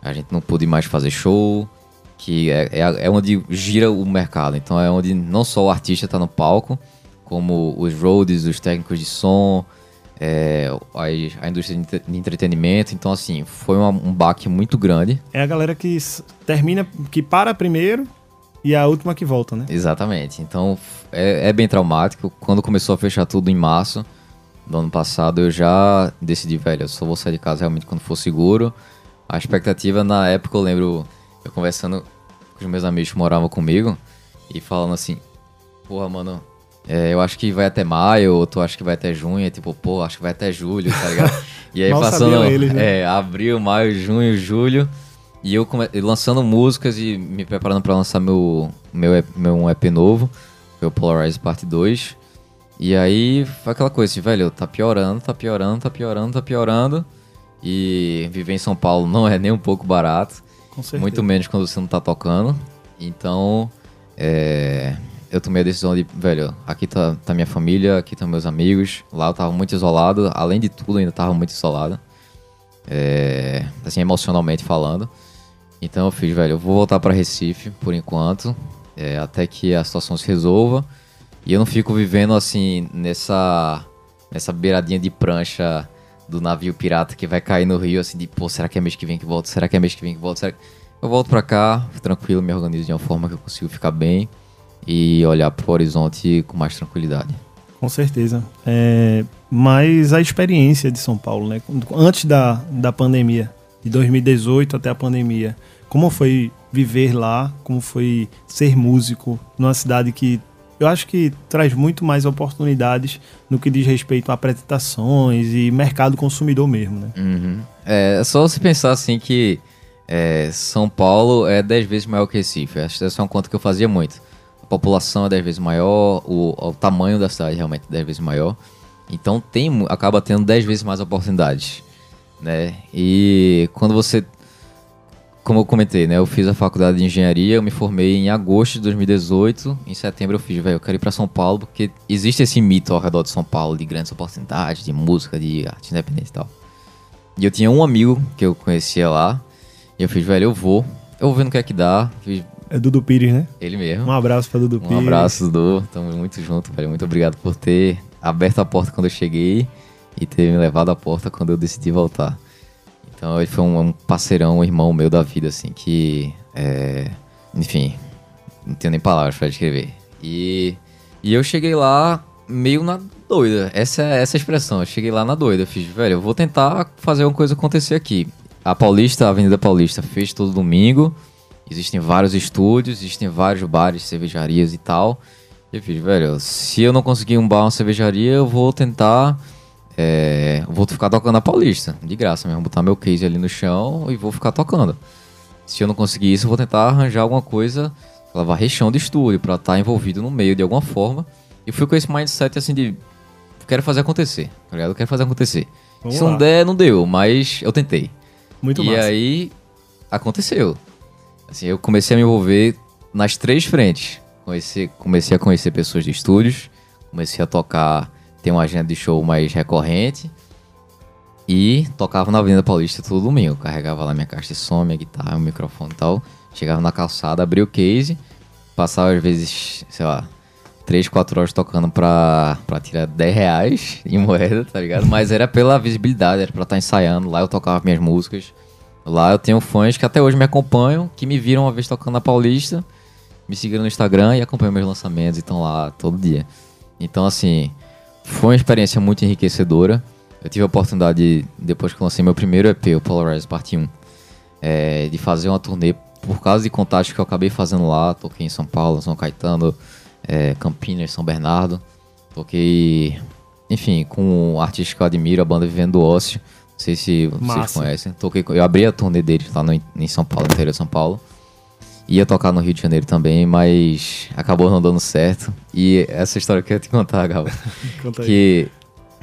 A gente não pôde mais fazer show, que é, é, é onde gira o mercado. Então é onde não só o artista tá no palco, como os roadies, os técnicos de som, é, a, a indústria de entre- de entretenimento. Então, assim, foi uma- um baque muito grande. É a galera que termina, que para primeiro e a última que volta, né? Exatamente. Então é, é bem traumático. Quando começou a fechar tudo em março do ano passado, eu já decidi, velho, eu só vou sair de casa realmente quando for seguro. A expectativa na época, eu lembro eu conversando com os meus amigos que moravam comigo e falando assim: Porra, mano, é, eu acho que vai até maio, ou tu acha que vai até junho, é tipo, pô, acho que vai até julho, tá ligado? E aí passando eles, né? é, abril, maio, junho, julho. E eu come- lançando músicas e me preparando pra lançar meu, meu, meu um EP novo, foi o Polarize Parte 2. E aí foi aquela coisa assim, velho, tá piorando, tá piorando, tá piorando, tá piorando. E viver em São Paulo não é nem um pouco barato. Com certeza. Muito menos quando você não tá tocando. Então, é, eu tomei a decisão de, velho, aqui tá, tá minha família, aqui estão meus amigos. Lá eu tava muito isolado, além de tudo, ainda tava muito isolado. É, assim, emocionalmente falando. Então eu fiz, velho, eu vou voltar pra Recife por enquanto, é, até que a situação se resolva. E eu não fico vivendo assim nessa nessa beiradinha de prancha do navio pirata que vai cair no rio, assim, de pô, será que é mês que vem que volta? Será que é mês que vem que volta? Que... Eu volto pra cá, tranquilo, me organizo de uma forma que eu consigo ficar bem e olhar pro horizonte com mais tranquilidade. Com certeza. É, mas a experiência de São Paulo, né? Antes da, da pandemia, de 2018 até a pandemia, como foi viver lá? Como foi ser músico numa cidade que eu acho que traz muito mais oportunidades no que diz respeito a apresentações e mercado consumidor mesmo, né? Uhum. É só você pensar assim que é, São Paulo é 10 vezes maior que Recife. Acho que essa é uma conta que eu fazia muito. A população é 10 vezes maior, o, o tamanho da cidade realmente é 10 vezes maior. Então tem, acaba tendo 10 vezes mais oportunidades. Né? E quando você. Como eu comentei, né? Eu fiz a faculdade de engenharia, eu me formei em agosto de 2018. Em setembro eu fiz, velho, eu quero ir pra São Paulo, porque existe esse mito ao redor de São Paulo de grandes oportunidades, de música, de arte independente e tal. E eu tinha um amigo que eu conhecia lá. E eu fiz, velho, eu vou. Eu vou ver no que é que dá. Fiz É Dudu Pires, né? ele mesmo. Um abraço pra Dudu Um Pires. abraço, Dudu. Tamo muito junto, velho. Muito obrigado por ter aberto a porta quando eu cheguei e ter me levado à porta quando eu decidi voltar. Então ele foi um, um parceirão, um irmão meu da vida, assim, que. é, enfim, não tenho nem palavras pra descrever. E, e eu cheguei lá meio na doida. Essa é essa é expressão. Eu cheguei lá na doida. Eu fiz, velho, eu vou tentar fazer uma coisa acontecer aqui. A Paulista, a Avenida Paulista, fez todo domingo. Existem vários estúdios, existem vários bares, cervejarias e tal. E eu fiz, velho, se eu não conseguir um bar, uma cervejaria, eu vou tentar. É, vou ficar tocando na Paulista, de graça mesmo. Botar meu case ali no chão e vou ficar tocando. Se eu não conseguir isso, eu vou tentar arranjar alguma coisa lavar rechão de estúdio, pra estar envolvido no meio de alguma forma. E fui com esse mindset assim de. Quero fazer acontecer, tá ligado? Eu quero fazer acontecer. Vamos Se lá. não der, não deu, mas eu tentei. Muito e massa. aí aconteceu. Assim, eu comecei a me envolver nas três frentes. Comecei, comecei a conhecer pessoas de estúdios, comecei a tocar, ter uma agenda de show mais recorrente e tocava na Avenida Paulista todo domingo. Carregava lá minha caixa de som, minha guitarra, meu microfone e tal. Chegava na calçada, abria o case, passava às vezes, sei lá, 3, 4 horas tocando pra, pra tirar 10 reais em moeda, tá ligado? Mas era pela visibilidade, era pra estar ensaiando. Lá eu tocava minhas músicas. Lá eu tenho fãs que até hoje me acompanham, que me viram uma vez tocando na Paulista, me seguiram no Instagram e acompanham meus lançamentos e estão lá todo dia. Então, assim, foi uma experiência muito enriquecedora. Eu tive a oportunidade, depois que lancei meu primeiro EP, o Polarize Parte 1, é, de fazer uma turnê por causa de contatos que eu acabei fazendo lá. Toquei em São Paulo, São Caetano, é, Campinas, São Bernardo. Toquei, enfim, com um artista que eu admiro, a banda Vivendo do Ócio. Não sei se vocês Massa. conhecem. Toquei, eu abri a turnê deles lá no, em São Paulo, no interior de São Paulo. Ia tocar no Rio de Janeiro também, mas acabou não dando certo. E essa história que eu ia te contar, Gabo. Conta aí. que,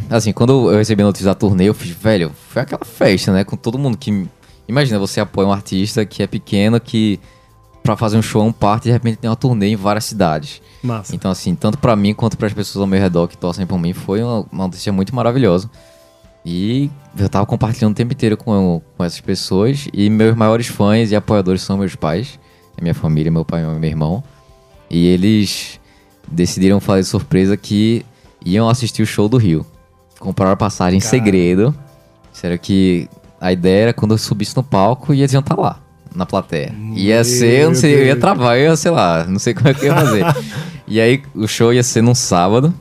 assim, quando eu recebi a notícia da turnê, eu fiz, velho, foi aquela festa, né? Com todo mundo que. Imagina, você apoia um artista que é pequeno, que pra fazer um show é um parte, de repente tem uma turnê em várias cidades. Massa. Então, assim, tanto pra mim quanto pras pessoas ao meu redor que torcem por mim, foi uma, uma notícia muito maravilhosa. E eu tava compartilhando o tempo inteiro com, com essas pessoas. E meus maiores fãs e apoiadores são meus pais, a minha família, meu pai e meu irmão. E eles decidiram fazer surpresa que iam assistir o show do Rio. Compraram a passagem em segredo. Disseram que a ideia era quando eu subisse no palco e eles iam estar lá, na plateia. Ia ser, eu não sei, eu ia travar, eu ia, sei lá, não sei como é que eu ia fazer. e aí o show ia ser num sábado.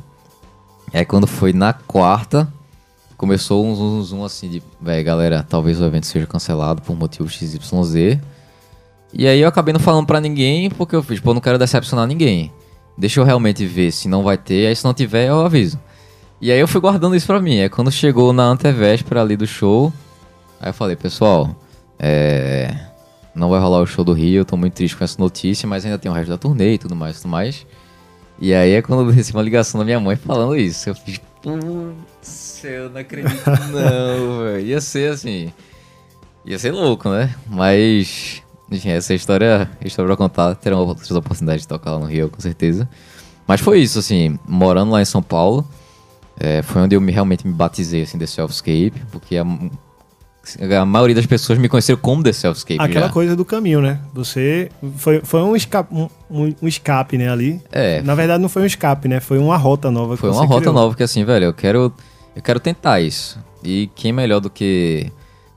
Aí quando foi na quarta, começou um zoom, zoom assim de, velho, galera, talvez o evento seja cancelado por motivo XYZ. E aí eu acabei não falando pra ninguém, porque eu fiz, pô, não quero decepcionar ninguém. Deixa eu realmente ver se não vai ter, aí se não tiver eu aviso. E aí eu fui guardando isso pra mim. Aí quando chegou na antevéspera ali do show, aí eu falei, pessoal, é... Não vai rolar o show do Rio, eu tô muito triste com essa notícia, mas ainda tem o resto da turnê e tudo mais, tudo mais. E aí é quando eu recebi uma ligação da minha mãe falando isso. Eu fiz, putz, eu não acredito não, velho. Ia ser assim, ia ser louco, né? Mas, enfim, essa história, história pra contar, terão outras oportunidades de tocar lá no Rio, com certeza. Mas foi isso, assim, morando lá em São Paulo, é, foi onde eu me- realmente me batizei, assim, The Selfscape, porque a, a maioria das pessoas me conheceram como The Selfscape Aquela já. coisa do caminho, né? Você. Foi, foi um, escape, um, um- escape, né? Ali. É, Na verdade, não foi um escape, né? Foi uma rota nova. que Foi uma rota criou. nova que assim, velho, eu quero eu quero tentar isso. E quem melhor do que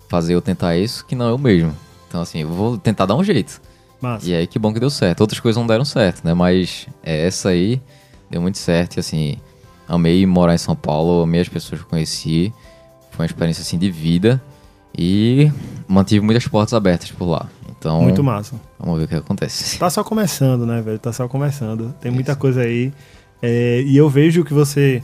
fazer eu tentar isso que não eu mesmo. Então assim, eu vou tentar dar um jeito. Massa. E aí que bom que deu certo. Outras coisas não deram certo, né? Mas é, essa aí deu muito certo e assim, amei morar em São Paulo, amei as pessoas que eu conheci. Foi uma experiência assim de vida e mantive muitas portas abertas por lá. Então, Muito massa. vamos ver o que acontece. Tá só começando, né, velho? Tá só começando. Tem muita coisa aí. É, e eu vejo que você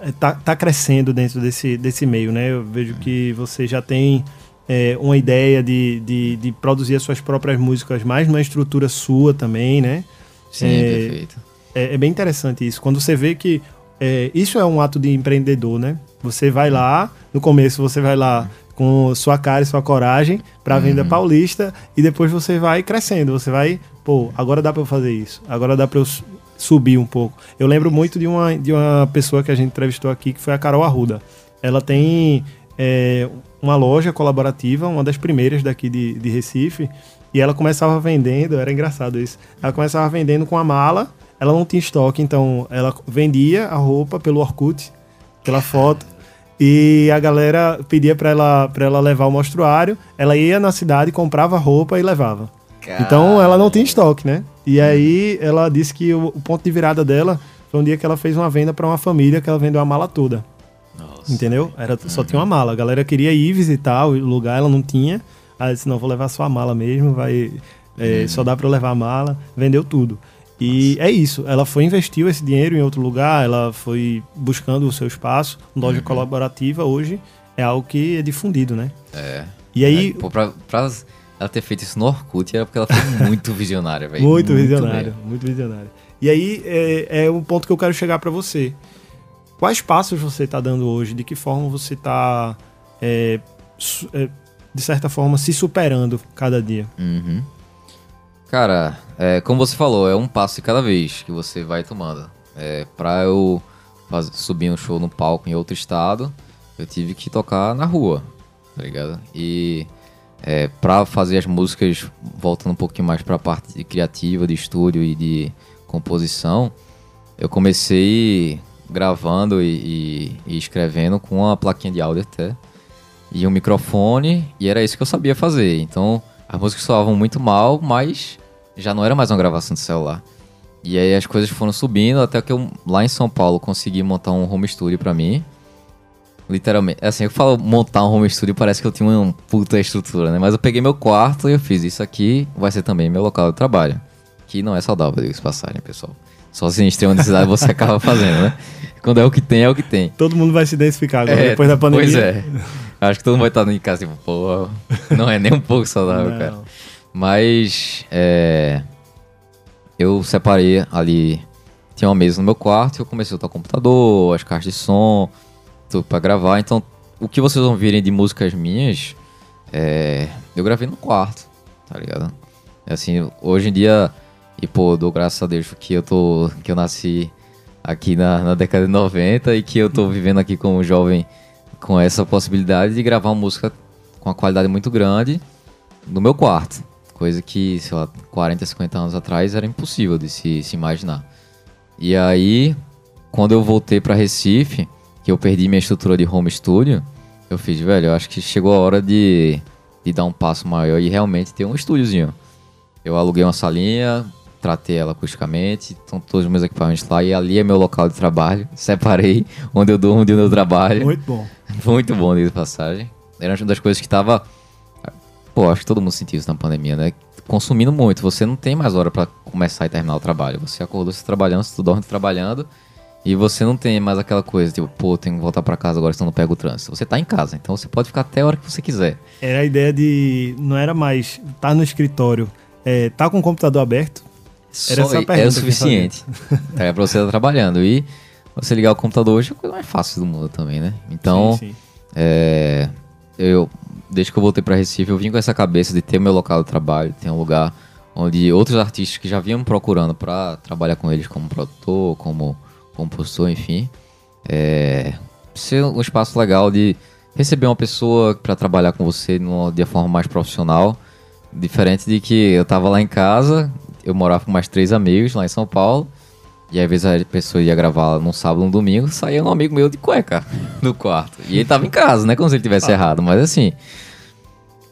é, tá, tá crescendo dentro desse, desse meio, né? Eu vejo que você já tem é, uma ideia de, de, de produzir as suas próprias músicas mais numa estrutura sua também, né? Sim, É, perfeito. É, é bem interessante isso. Quando você vê que é, isso é um ato de empreendedor, né? Você vai lá, no começo você vai lá com sua cara e sua coragem pra venda paulista e depois você vai crescendo. Você vai, pô, agora dá pra eu fazer isso. Agora dá pra eu su- subir um pouco. Eu lembro muito de uma, de uma pessoa que a gente entrevistou aqui, que foi a Carol Arruda. Ela tem é, uma loja colaborativa, uma das primeiras daqui de, de Recife, e ela começava vendendo, era engraçado isso. Ela começava vendendo com a mala, ela não tinha estoque, então ela vendia a roupa pelo Orkut, pela foto, e a galera pedia pra ela, pra ela levar o mostruário, ela ia na cidade, comprava roupa e levava. Então ela não tinha estoque, né? E aí ela disse que o, o ponto de virada dela foi um dia que ela fez uma venda pra uma família que ela vendeu a mala toda. Nossa. Entendeu? Era, só tinha uma mala. A galera queria ir visitar o lugar, ela não tinha. Aí ela disse, não, vou levar só a mala mesmo, vai. é, Só dá pra eu levar a mala. Vendeu tudo. E é isso. Ela foi investiu esse dinheiro em outro lugar, ela foi buscando o seu espaço. Loja colaborativa hoje é algo que é difundido, né? É. E aí. É, pô, pra, pra- ela ter feito isso no Orkut era porque ela foi muito visionária, velho. Muito, visionário, mesmo. muito visionário. E aí é, é um ponto que eu quero chegar pra você. Quais passos você tá dando hoje? De que forma você tá, é, é, de certa forma, se superando cada dia? Uhum. Cara, é, como você falou, é um passo de cada vez que você vai tomando. É, pra eu faz- subir um show no palco em outro estado, eu tive que tocar na rua, tá ligado? E é, pra fazer as músicas, voltando um pouquinho mais pra parte de criativa, de estúdio e de composição, eu comecei gravando e, e- e escrevendo com uma plaquinha de áudio até e um microfone, e era isso que eu sabia fazer. Então, as músicas soavam muito mal, mas já não era mais uma gravação de celular. E aí as coisas foram subindo até que eu, lá em São Paulo, consegui montar um home studio pra mim. Literalmente, assim, eu falo montar um home studio, parece que eu tinha uma puta estrutura, né? Mas eu peguei meu quarto e eu fiz isso aqui, vai ser também meu local de trabalho. Que não é saudável, diga-se de passagem, pessoal. Só se em extrema necessidade você acaba fazendo, né? Quando é o que tem, é o que tem. Todo mundo vai se identificar agora, É, depois da pandemia. Pois é. Acho que todo mundo vai estar em casa tipo, pô, não é nem um pouco saudável, Não. cara. Mas, é, eu separei ali, tinha uma mesa no meu quarto, eu comecei a usar o computador, as caixas de som, tudo pra gravar. Então, o que vocês vão virem de músicas minhas, é, eu gravei no quarto, tá ligado? Assim, hoje em dia, e pô, dou graças a Deus que eu tô, que eu nasci aqui na, na década de 90 e que eu tô vivendo aqui como jovem com essa possibilidade de gravar música com uma qualidade muito grande no meu quarto. Coisa que, sei lá, 40, 50 anos atrás era impossível de se, se imaginar. E aí, quando eu voltei pra Recife, que eu perdi minha estrutura de home studio, eu fiz, velho, eu acho que chegou a hora de, de dar um passo maior e realmente ter um estúdiozinho. Eu aluguei uma salinha, tratei ela acusticamente, estão todos os meus equipamentos lá e ali é meu local de trabalho. Separei onde eu durmo onde eu trabalho. Muito bom. Muito bom de passagem. Era uma das coisas que tava. Pô, acho que todo mundo sentiu isso na pandemia, né? Consumindo muito. Você não tem mais hora pra começar e terminar o trabalho. Você acordou se trabalhando, se tu dorme trabalhando. E você não tem mais aquela coisa, tipo, pô, tenho que voltar pra casa agora, senão não pego o trânsito. Você tá em casa, então você pode ficar até a hora que você quiser. Era a ideia de. Não era mais tá no escritório, é, tá com o computador aberto. Era Só essa é o suficiente. É pra você estar trabalhando. E você ligar o computador hoje é a coisa mais fácil do mundo também, né? Então, Sim, sim. É, eu, desde que eu voltei para Recife, eu vim com essa cabeça de ter meu local de trabalho, ter um lugar onde outros artistas que já vinham me procurando para trabalhar com eles como produtor, como compositor, enfim, é, ser um espaço legal de receber uma pessoa para trabalhar com você numa, de forma mais profissional, diferente de que eu tava lá em casa, eu morava com mais três amigos lá em São Paulo. E às vezes a pessoa ia gravar num sábado, num domingo, saía um amigo meu de cueca do quarto. E ele tava em casa, não é como se ele tivesse errado, mas assim.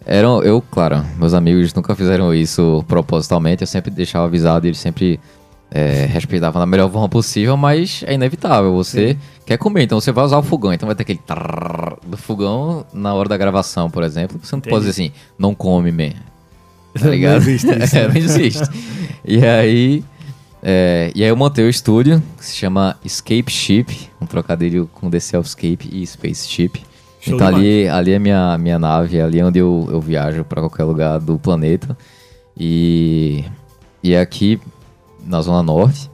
Eram, eu, claro, meus amigos nunca fizeram isso propositalmente, eu sempre deixava avisado, eles sempre é, respeitavam da melhor forma possível, mas é inevitável. Você quer comer, então você vai usar o fogão, então vai ter aquele do fogão na hora da gravação, por exemplo. Você não pode dizer assim, não come, man. Tá Não ligado? existe isso, É, né? não existe. E aí. É, e aí eu montei o estúdio, que se chama Escape Ship, um trocadilho com The Selfscape e Spaceship. Show então ali, ali é minha, minha nave, ali é onde eu, eu viajo para qualquer lugar do planeta. E, e é aqui na Zona Norte.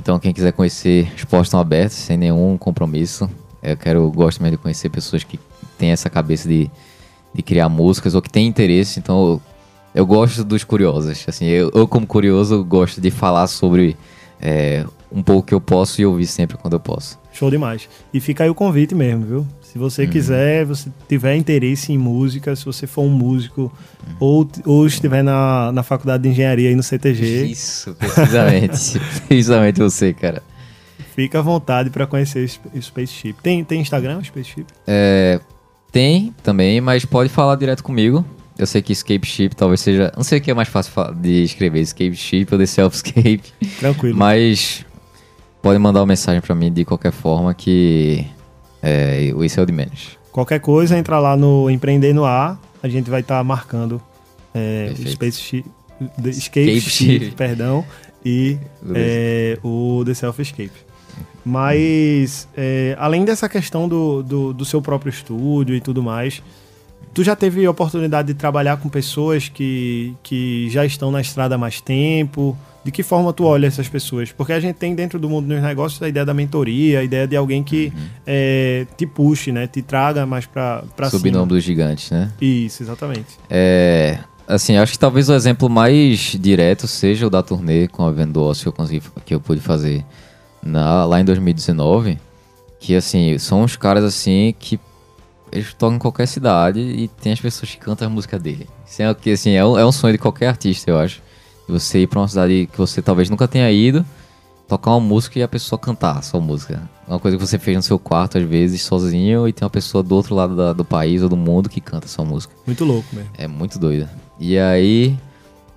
Então quem quiser conhecer, os portos estão abertos, sem nenhum compromisso. Eu quero, eu gosto mesmo de conhecer pessoas que têm essa cabeça de, de criar músicas ou que têm interesse. Então eu, eu gosto dos curiosos. Assim, eu, eu como curioso gosto de falar sobre é, um pouco que eu posso e ouvir sempre quando eu posso. Show demais. E fica aí o convite mesmo, viu? Se você Uhum. quiser, você tiver interesse em música, se você for um músico Uhum. ou, ou estiver na, na faculdade de engenharia aí no CTG, Isso, precisamente. precisamente você, cara. fica à vontade para conhecer o Sp- o Spaceship. Tem, tem Instagram, o Spaceship? É, tem também, mas pode falar direto comigo. Eu sei que Escape Ship talvez seja. Não sei o que é mais fácil de escrever, Escape Ship ou The Self-Escape. Tranquilo. Mas pode mandar uma mensagem pra mim de qualquer forma que. É, isso é o de menos. Qualquer coisa, entra lá no Empreender no Ar. A gente vai estar marcando é. Spaceship, the Escape Escape Ship, Ship. perdão, e é, o The Self Escape. Mas, é, além dessa questão do, do, do seu próprio estúdio e tudo mais, Tu já teve a oportunidade de trabalhar com pessoas que, que já estão na estrada há mais tempo? De que forma tu olha essas pessoas? Porque a gente tem dentro do mundo dos negócios a ideia da mentoria, a ideia de alguém que é, te puxe, né? Te traga mais pra, pra Subir cima. ombro dos gigantes, né? Isso, exatamente. É, assim, acho que talvez o exemplo mais direto seja o da turnê com a Vendo Ócio que eu consegui, que eu pude fazer na- lá em 2019, que assim, são uns caras assim que eles tocam em qualquer cidade e tem as pessoas que cantam a música dele. Isso é, assim, é, um, é um sonho de qualquer artista, eu acho. Você ir pra uma cidade que você talvez nunca tenha ido, tocar uma música e a pessoa cantar a sua música. Uma coisa que você fez no seu quarto, às vezes, sozinho, e tem uma pessoa do outro lado da- do país ou do mundo que canta a sua música. Muito louco mesmo. É muito doida. E aí,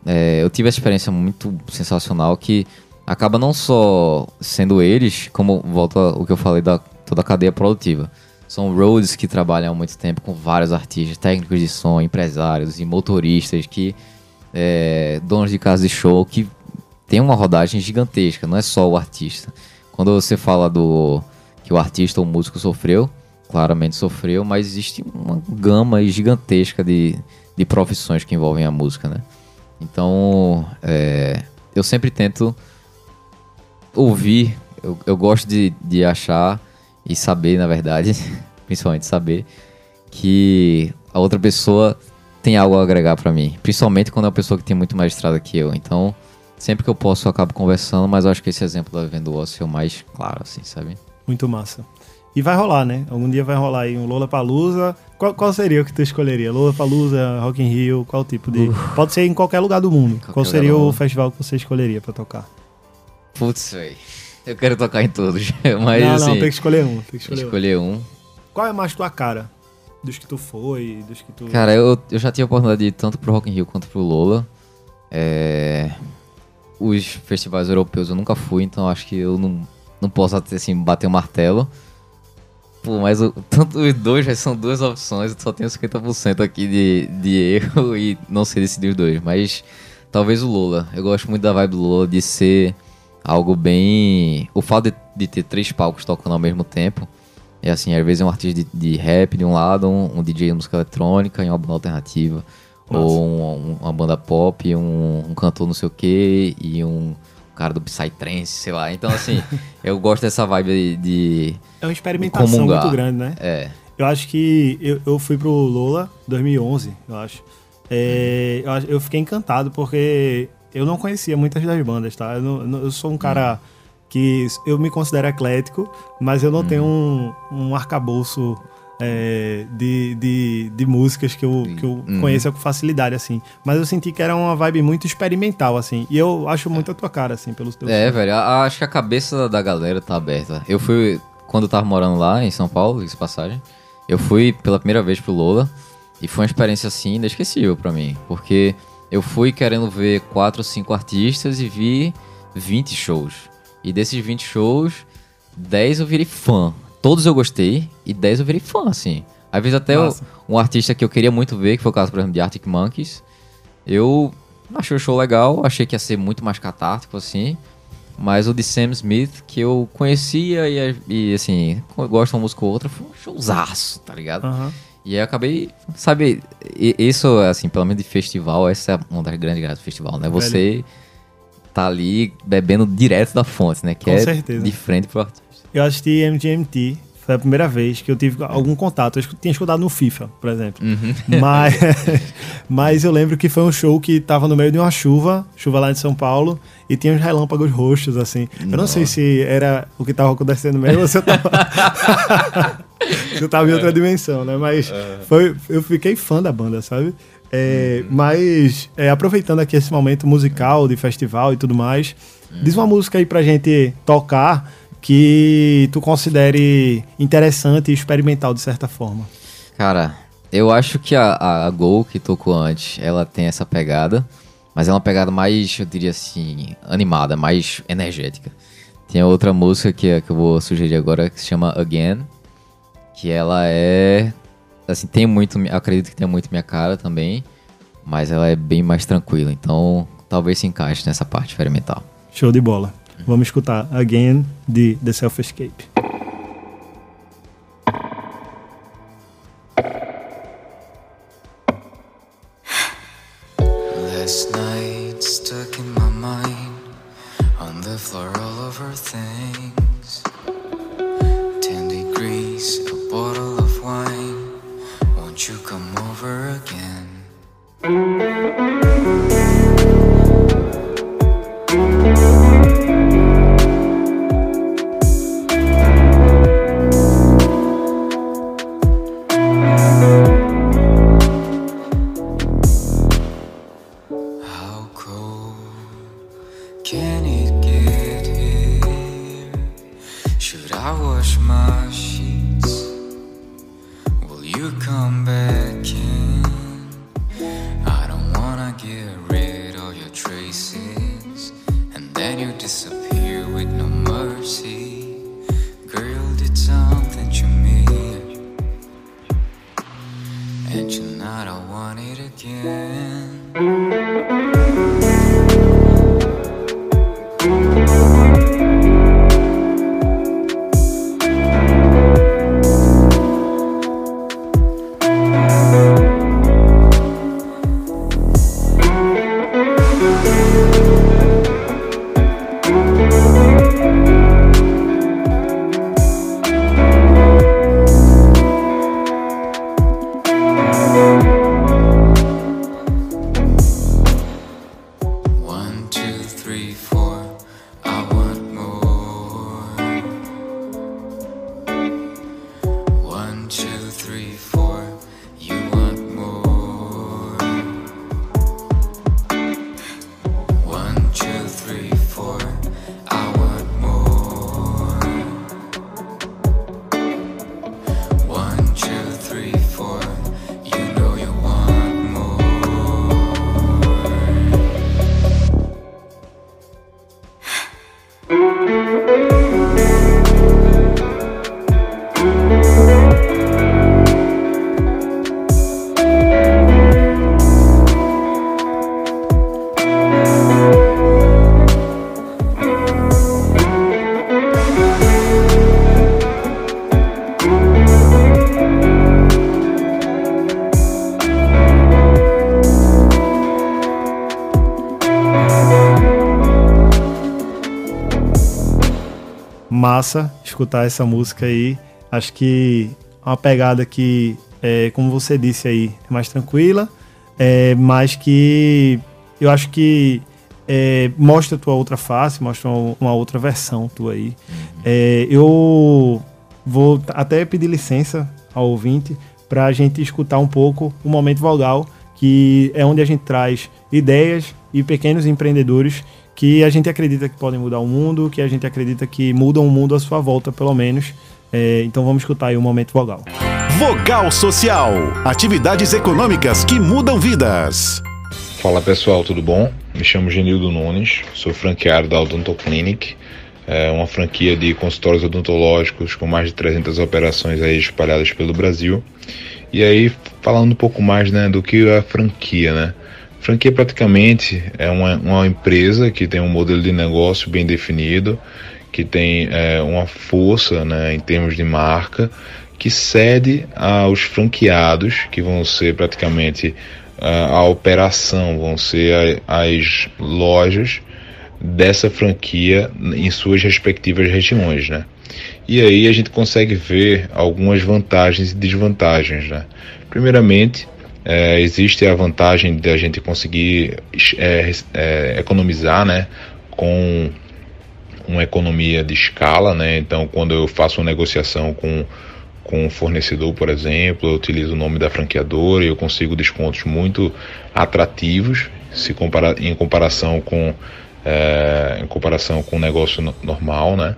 é, eu tive essa experiência muito sensacional que acaba não só sendo eles, como volta o que eu falei da toda a cadeia produtiva. São roads que trabalham há muito tempo com vários artistas, técnicos de som, empresários e motoristas que é, donos de casa de show que tem uma rodagem gigantesca, não é só o artista. Quando você fala do que o artista ou músico sofreu, claramente sofreu, mas existe uma gama gigantesca de, de profissões que envolvem a música, né? Então, é, eu sempre tento ouvir, eu, eu gosto de, de achar e saber, na verdade, principalmente saber, que a outra pessoa tem algo a agregar pra mim. Principalmente quando é uma pessoa que tem muito mais estrada que eu. Então, sempre que eu posso, eu acabo conversando, mas acho que esse exemplo da Vendo Ócio é o mais claro, assim, sabe? Muito massa. E vai rolar, né? Algum dia vai rolar aí um Lola Palusa. Qual, qual seria o que tu escolheria? Lola Palusa, Rock in Rio, qual tipo de. Pode ser em qualquer lugar do mundo. Qual seria o mundo. festival que você escolheria pra tocar? Putz, véi. Eu quero tocar em todos. Mas não, assim, não, tem que escolher um. Tem que escolher, um. escolher um. Qual é mais tua cara? Dos que tu foi, dos que tu. Cara, eu, eu já tive a oportunidade de ir tanto pro Rock in Rio quanto pro Lola. É, Os festivais europeus eu nunca fui, então acho que eu não, não posso assim, bater o martelo. Pô, mas o- tanto os dois já são duas opções, eu só tenho 50% aqui de, de erro e não sei decidir os dois. Mas talvez o Lola. Eu gosto muito da vibe do Lola de ser algo bem. O fato de, de ter três palcos tocando ao mesmo tempo. É assim, às vezes é um artista de, de rap de um lado, um, um DJ de música eletrônica e uma banda alternativa. Ou um- um- uma banda pop, um, cantor não sei o que e um cara do Psytrance, sei lá. Então, assim, eu gosto dessa vibe de. de É uma experimentação muito grande, né? é. Eu acho que eu, eu fui pro Lola 2011, eu acho. É, eu, acho- eu fiquei encantado porque eu não conhecia muitas das bandas, tá? Eu, não- eu sou um cara que eu me considero eclético, mas eu não tenho um, um arcabouço é, de, de, de músicas que eu, que eu Uhum. conheço com facilidade, assim. Mas eu senti que era uma vibe muito experimental, assim. E eu acho muito a tua cara, assim, pelos teus É, velho, a- acho que a cabeça da galera tá aberta. Eu fui, quando eu tava morando lá em São Paulo, isso passagem, eu fui pela primeira vez pro Lola e foi uma experiência assim inesquecível pra mim, porque eu fui querendo ver quatro ou cinco artistas e vi 20 shows. E desses 20 shows, 10 eu virei fã. Todos eu gostei e 10 eu virei fã, assim. Às vezes até Massa. um artista que eu queria muito ver, que foi o caso, por exemplo, de Arctic Monkeys, eu achei o show legal, achei que ia ser muito mais catártico, assim. Mas o de Sam Smith, que eu conhecia e, e, assim, eu gosto de uma música ou outra, foi um showzaço, tá ligado? Aham. E aí eu acabei, sabe, isso, assim, pelo menos de festival, essa é uma das grandes graças do festival, né? Você tá ali bebendo direto da fonte, né? Que Com é certeza. de frente pro artista. Eu assisti MGMT. Foi a primeira vez que eu tive algum contato. Eu tinha escutado no FIFA, por exemplo. Uhum. Mas, mas eu lembro que foi um show que tava no meio de uma chuva, chuva lá em São Paulo, e tinha uns relâmpagos roxos, assim. Eu não sei se era o que tava acontecendo mesmo ou se eu tava. eu tava em outra dimensão, né? Mas foi, eu fiquei fã da banda, sabe? É, Mas, é, aproveitando aqui esse momento musical, de festival e tudo mais, diz uma música aí pra gente tocar que tu considere interessante e experimental de certa forma. Cara, eu acho que a, a, a Gol que tocou antes, ela tem essa pegada, mas é uma pegada mais, eu diria assim, animada, mais energética. Tem outra música que, é- que eu vou sugerir agora que se chama Again, que ela é. Assim, tem muito. Acredito que tem muito minha cara também. Mas ela é bem mais tranquila. Então, talvez se encaixe nessa parte experimental. Show de bola. Vamos escutar Again de The Self Escape. Last night. Again? How Massa escutar essa música aí. Acho que é uma pegada que, é, como você disse aí, é mais tranquila, é, mas que eu acho que é, mostra a tua outra face, mostra uma, outra versão tua aí. É, eu vou até pedir licença ao ouvinte para a gente escutar um pouco o Momento Vogal, que é onde a gente traz ideias e pequenos empreendedores que a gente acredita que podem mudar o mundo, que a gente acredita que mudam o mundo à sua volta, pelo menos. É, então vamos escutar aí o Momento Vogal. Vogal Social. Atividades econômicas que mudam vidas. Fala pessoal, tudo bom? Me chamo Genildo Nunes, sou franqueado da Odonto Clinic, é uma franquia de consultórios odontológicos com mais de 300 operações aí espalhadas pelo Brasil. E aí, falando um pouco mais né, do que a franquia, né? Franquia praticamente é uma, uma empresa que tem um modelo de negócio bem definido, que tem é, uma força né, em termos de marca, que cede aos franqueados, que vão ser praticamente a, a operação, vão ser a, as lojas dessa franquia em suas respectivas regiões, né? E aí a gente consegue ver algumas vantagens e desvantagens, né? Primeiramente, é, existe a vantagem de a gente conseguir é, é, economizar, né? Com uma economia de escala, né? Então, quando eu faço uma negociação com com um fornecedor, por exemplo, eu utilizo o nome da franqueadora e eu consigo descontos muito atrativos se compara em comparação com é, em comparação com o negócio no normal, né?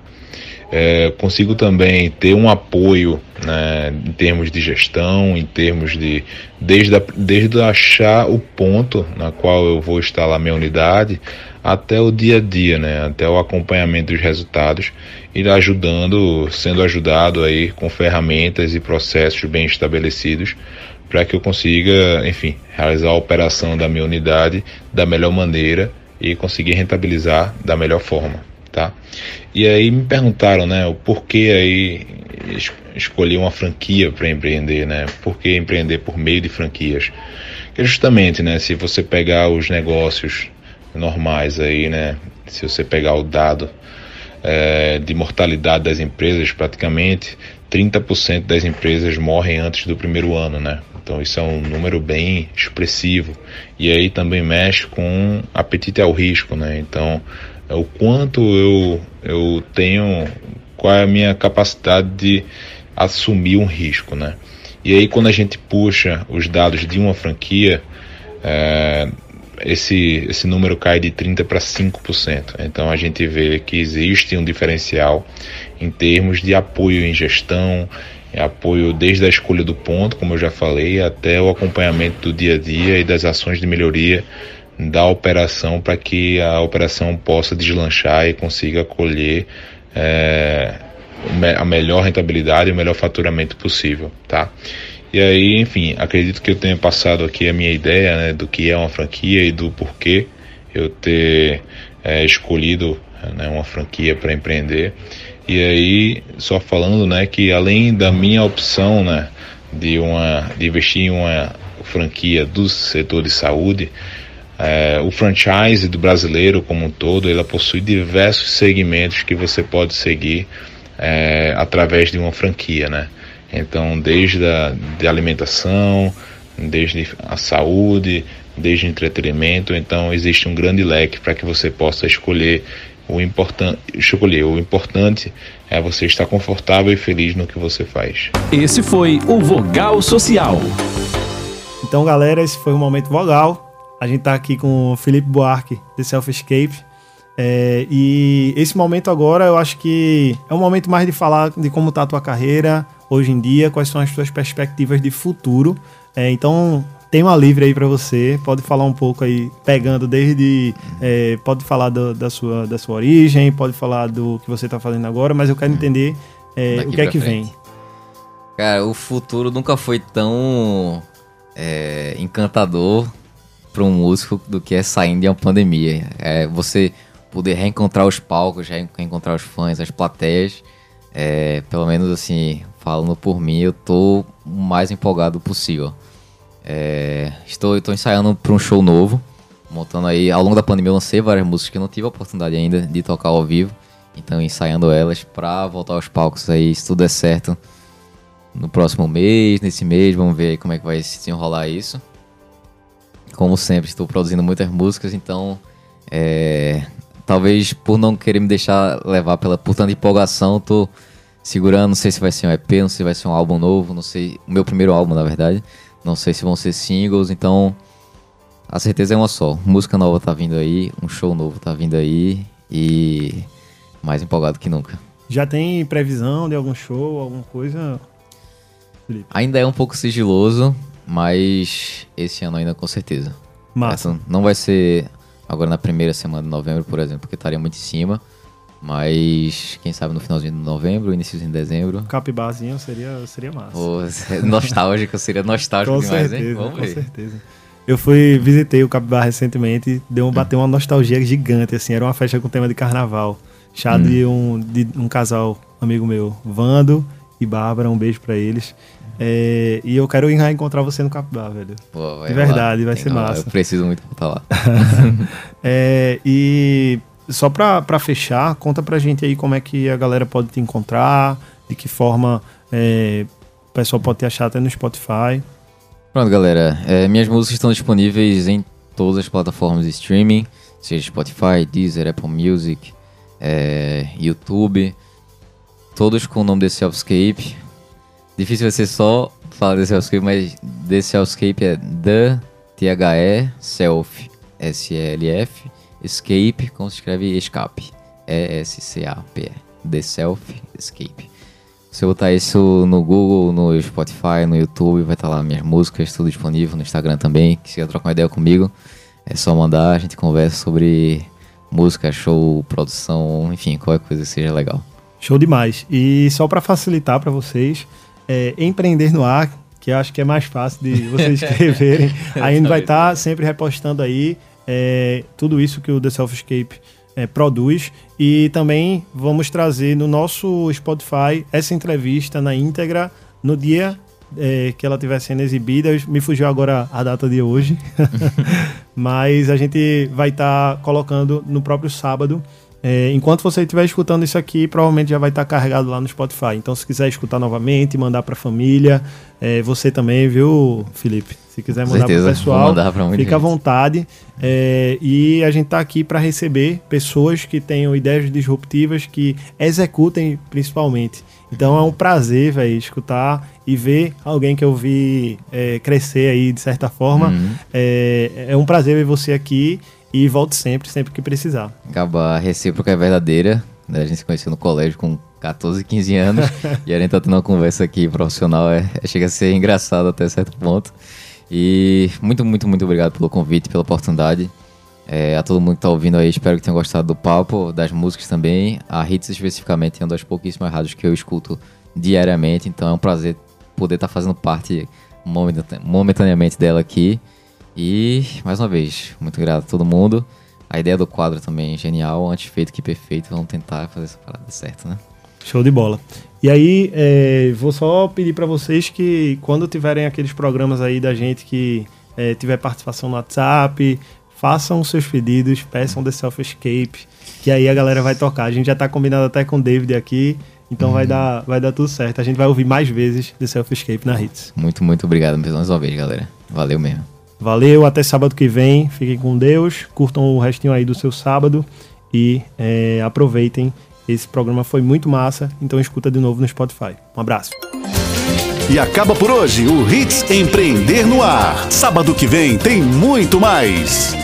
É, consigo também ter um apoio né, em termos de gestão, em termos de desde, a, desde achar o ponto na qual eu vou instalar minha unidade até o dia a dia, né, até o acompanhamento dos resultados e ajudando, sendo ajudado aí com ferramentas e processos bem estabelecidos para que eu consiga, enfim, realizar a operação da minha unidade da melhor maneira e conseguir rentabilizar da melhor forma, tá? E aí me perguntaram, né, o porquê aí es escolher uma franquia para empreender, né? Por que empreender por meio de franquias? Que justamente, né, se você pegar os negócios normais aí, né? Se você pegar o dado é, de mortalidade das empresas, praticamente 30% das empresas morrem antes do primeiro ano, né? Então isso é um número bem expressivo. E aí também mexe com apetite ao risco, né? Então é o quanto eu, eu tenho, qual é a minha capacidade de assumir um risco, né? E aí quando a gente puxa os dados de uma franquia, é, esse, esse número cai de 30% para 5%. Então a gente vê que existe um diferencial em termos de apoio em gestão, apoio desde a escolha do ponto, como eu já falei, até o acompanhamento do dia a dia e das ações de melhoria da operação para que a operação possa deslanchar e consiga colher é, a melhor rentabilidade e o melhor faturamento possível, tá? E aí, enfim, acredito que eu tenha passado aqui a minha ideia né, do que é uma franquia e do porquê eu ter é, escolhido né, uma franquia para empreender. E aí, só falando né, que além da minha opção né, de, uma, de investir em uma franquia do setor de saúde, é, o franchise do brasileiro como um todo, ela possui diversos segmentos que você pode seguir é, através de uma franquia, né? Então, desde a de alimentação, desde a saúde, desde o entretenimento, então existe um grande leque para que você possa escolher o importante, escolher. O importante é você estar confortável e feliz no que você faz. Esse foi o Vogal Social. Então, galera, esse foi o momento vogal. A gente tá aqui com o Felipe Buarque, de Self Escape. É, e esse momento agora eu acho que é um momento mais de falar de como tá a tua carreira, hoje em dia, quais são as suas perspectivas de futuro. É, então, tem uma livre aí para você, pode falar um pouco aí, pegando desde. É, pode falar do, da, sua, da sua origem, pode falar do que você tá fazendo agora, mas eu quero entender é, o que é que frente. vem. Cara, o futuro nunca foi tão é, encantador para um músico do que é saindo de uma pandemia. É você poder reencontrar os palcos, reencontrar os fãs, as plateias. É, pelo menos assim, falando por mim, eu tô o mais empolgado possível. É, estou, estou ensaiando para um show novo, montando aí. Ao longo da pandemia eu lancei várias músicas que eu não tive a oportunidade ainda de tocar ao vivo, então ensaiando elas para voltar aos palcos aí, se tudo der certo, no próximo mês, nesse mês, vamos ver como é que vai se desenrolar isso. Como sempre, estou produzindo muitas músicas, então é, talvez por não querer me deixar levar pela por tanta empolgação, tô segurando, não sei se vai ser um EP, não sei se vai ser um álbum novo, não sei, o meu primeiro álbum, na verdade. Não sei se vão ser singles, então a certeza é uma só. Música nova tá vindo aí, um show novo tá vindo aí e mais empolgado que nunca. Já tem previsão de algum show, alguma coisa? Felipe? Ainda é um pouco sigiloso, mas esse ano ainda com certeza. Massa. Essa não vai ser agora na primeira semana de novembro, por exemplo, porque estaria muito em cima. Mas quem sabe no finalzinho de novembro, início de dezembro. Capibarzinho seria, seria massa. Pô, nostálgico, seria nostálgico com demais, certeza, hein? Vamos com ver. certeza. Eu fui, visitei o Capibar recentemente, deu um, bateu uma nostalgia gigante, assim, era uma festa com tema de carnaval. Chá Hum. de, um, de um casal, amigo meu, Vando e Bárbara, um beijo pra eles. É, e eu quero ir lá encontrar você no Capibar, velho. Pô, vai De verdade, rolar. vai Tem ser massa. Eu preciso muito voltar lá. É, e só pra, pra fechar, conta pra gente aí como é que a galera pode te encontrar, de que forma é, o pessoal pode te achar até no Spotify. Pronto, galera. É, minhas músicas estão disponíveis em todas as plataformas de streaming, seja Spotify, Deezer, Apple Music, é, YouTube. Todos com o nome The Selfscape. Difícil ser só falar The Selfscape, mas The Selfscape é The T-H-E Self S-E-L-F Escape, como se escreve escape. E-S-C-A-P-E. The Self Escape. Se eu botar isso no Google, no Spotify, no YouTube, vai estar lá minhas músicas, tudo disponível, no Instagram também. Se quiser trocar uma ideia comigo, é só mandar, a gente conversa sobre música, show, produção, enfim, qualquer coisa que seja legal. Show demais. E só pra facilitar pra vocês, é, empreender no ar, que eu acho que é mais fácil de vocês escreverem. a gente vai estar sempre repostando aí é, tudo isso que o The Selfscape é, produz. E também vamos trazer no nosso Spotify essa entrevista na íntegra no dia é, que ela estiver sendo exibida. Me fugiu agora a data de hoje, mas a gente vai estar tá colocando no próprio sábado. É, enquanto você estiver escutando isso aqui, provavelmente já vai estar tá carregado lá no Spotify. Então, se quiser escutar novamente, mandar para a família, é, você também, viu, Felipe? Se quiser mandar para o pessoal, fica à vontade. É, e a gente está aqui para receber pessoas que tenham ideias disruptivas, que executem principalmente. Então é um prazer, velho, escutar e ver alguém que eu vi é, crescer aí de certa forma. Uhum. É, é um prazer ver você aqui e volte sempre, sempre que precisar. Acaba a recíproca é verdadeira. Né? A gente se conheceu no colégio com 14, 15 anos e a gente tá tendo uma conversa aqui profissional. É, chega a ser engraçado até certo ponto. E muito, muito, muito obrigado pelo convite, pela oportunidade. É, a todo mundo que está ouvindo aí, espero que tenham gostado do papo, das músicas também. A Hits especificamente é uma das pouquíssimas rádios que eu escuto diariamente, então é um prazer poder estar tá fazendo parte momentaneamente dela aqui. E, mais uma vez, muito grato a todo mundo. A ideia do quadro também é genial, antes feito que perfeito. Vamos tentar fazer essa parada certa, né? Show de bola. E aí, é, vou só pedir para vocês que quando tiverem aqueles programas aí da gente que é, tiver participação no WhatsApp, façam seus pedidos, peçam The Self Escape, que aí a galera vai tocar. A gente já tá combinado até com o David aqui, então uhum. vai, dar, vai dar tudo certo. A gente vai ouvir mais vezes The Self Escape na Hits. Muito, muito obrigado mais uma vez, galera. Valeu mesmo. Valeu, até sábado que vem. Fiquem com Deus, curtam o restinho aí do seu sábado e é, aproveitem. Esse programa foi muito massa, então escuta de novo no Spotify. Um abraço. E acaba por hoje o Hits Empreender no Ar. Sábado que vem tem muito mais.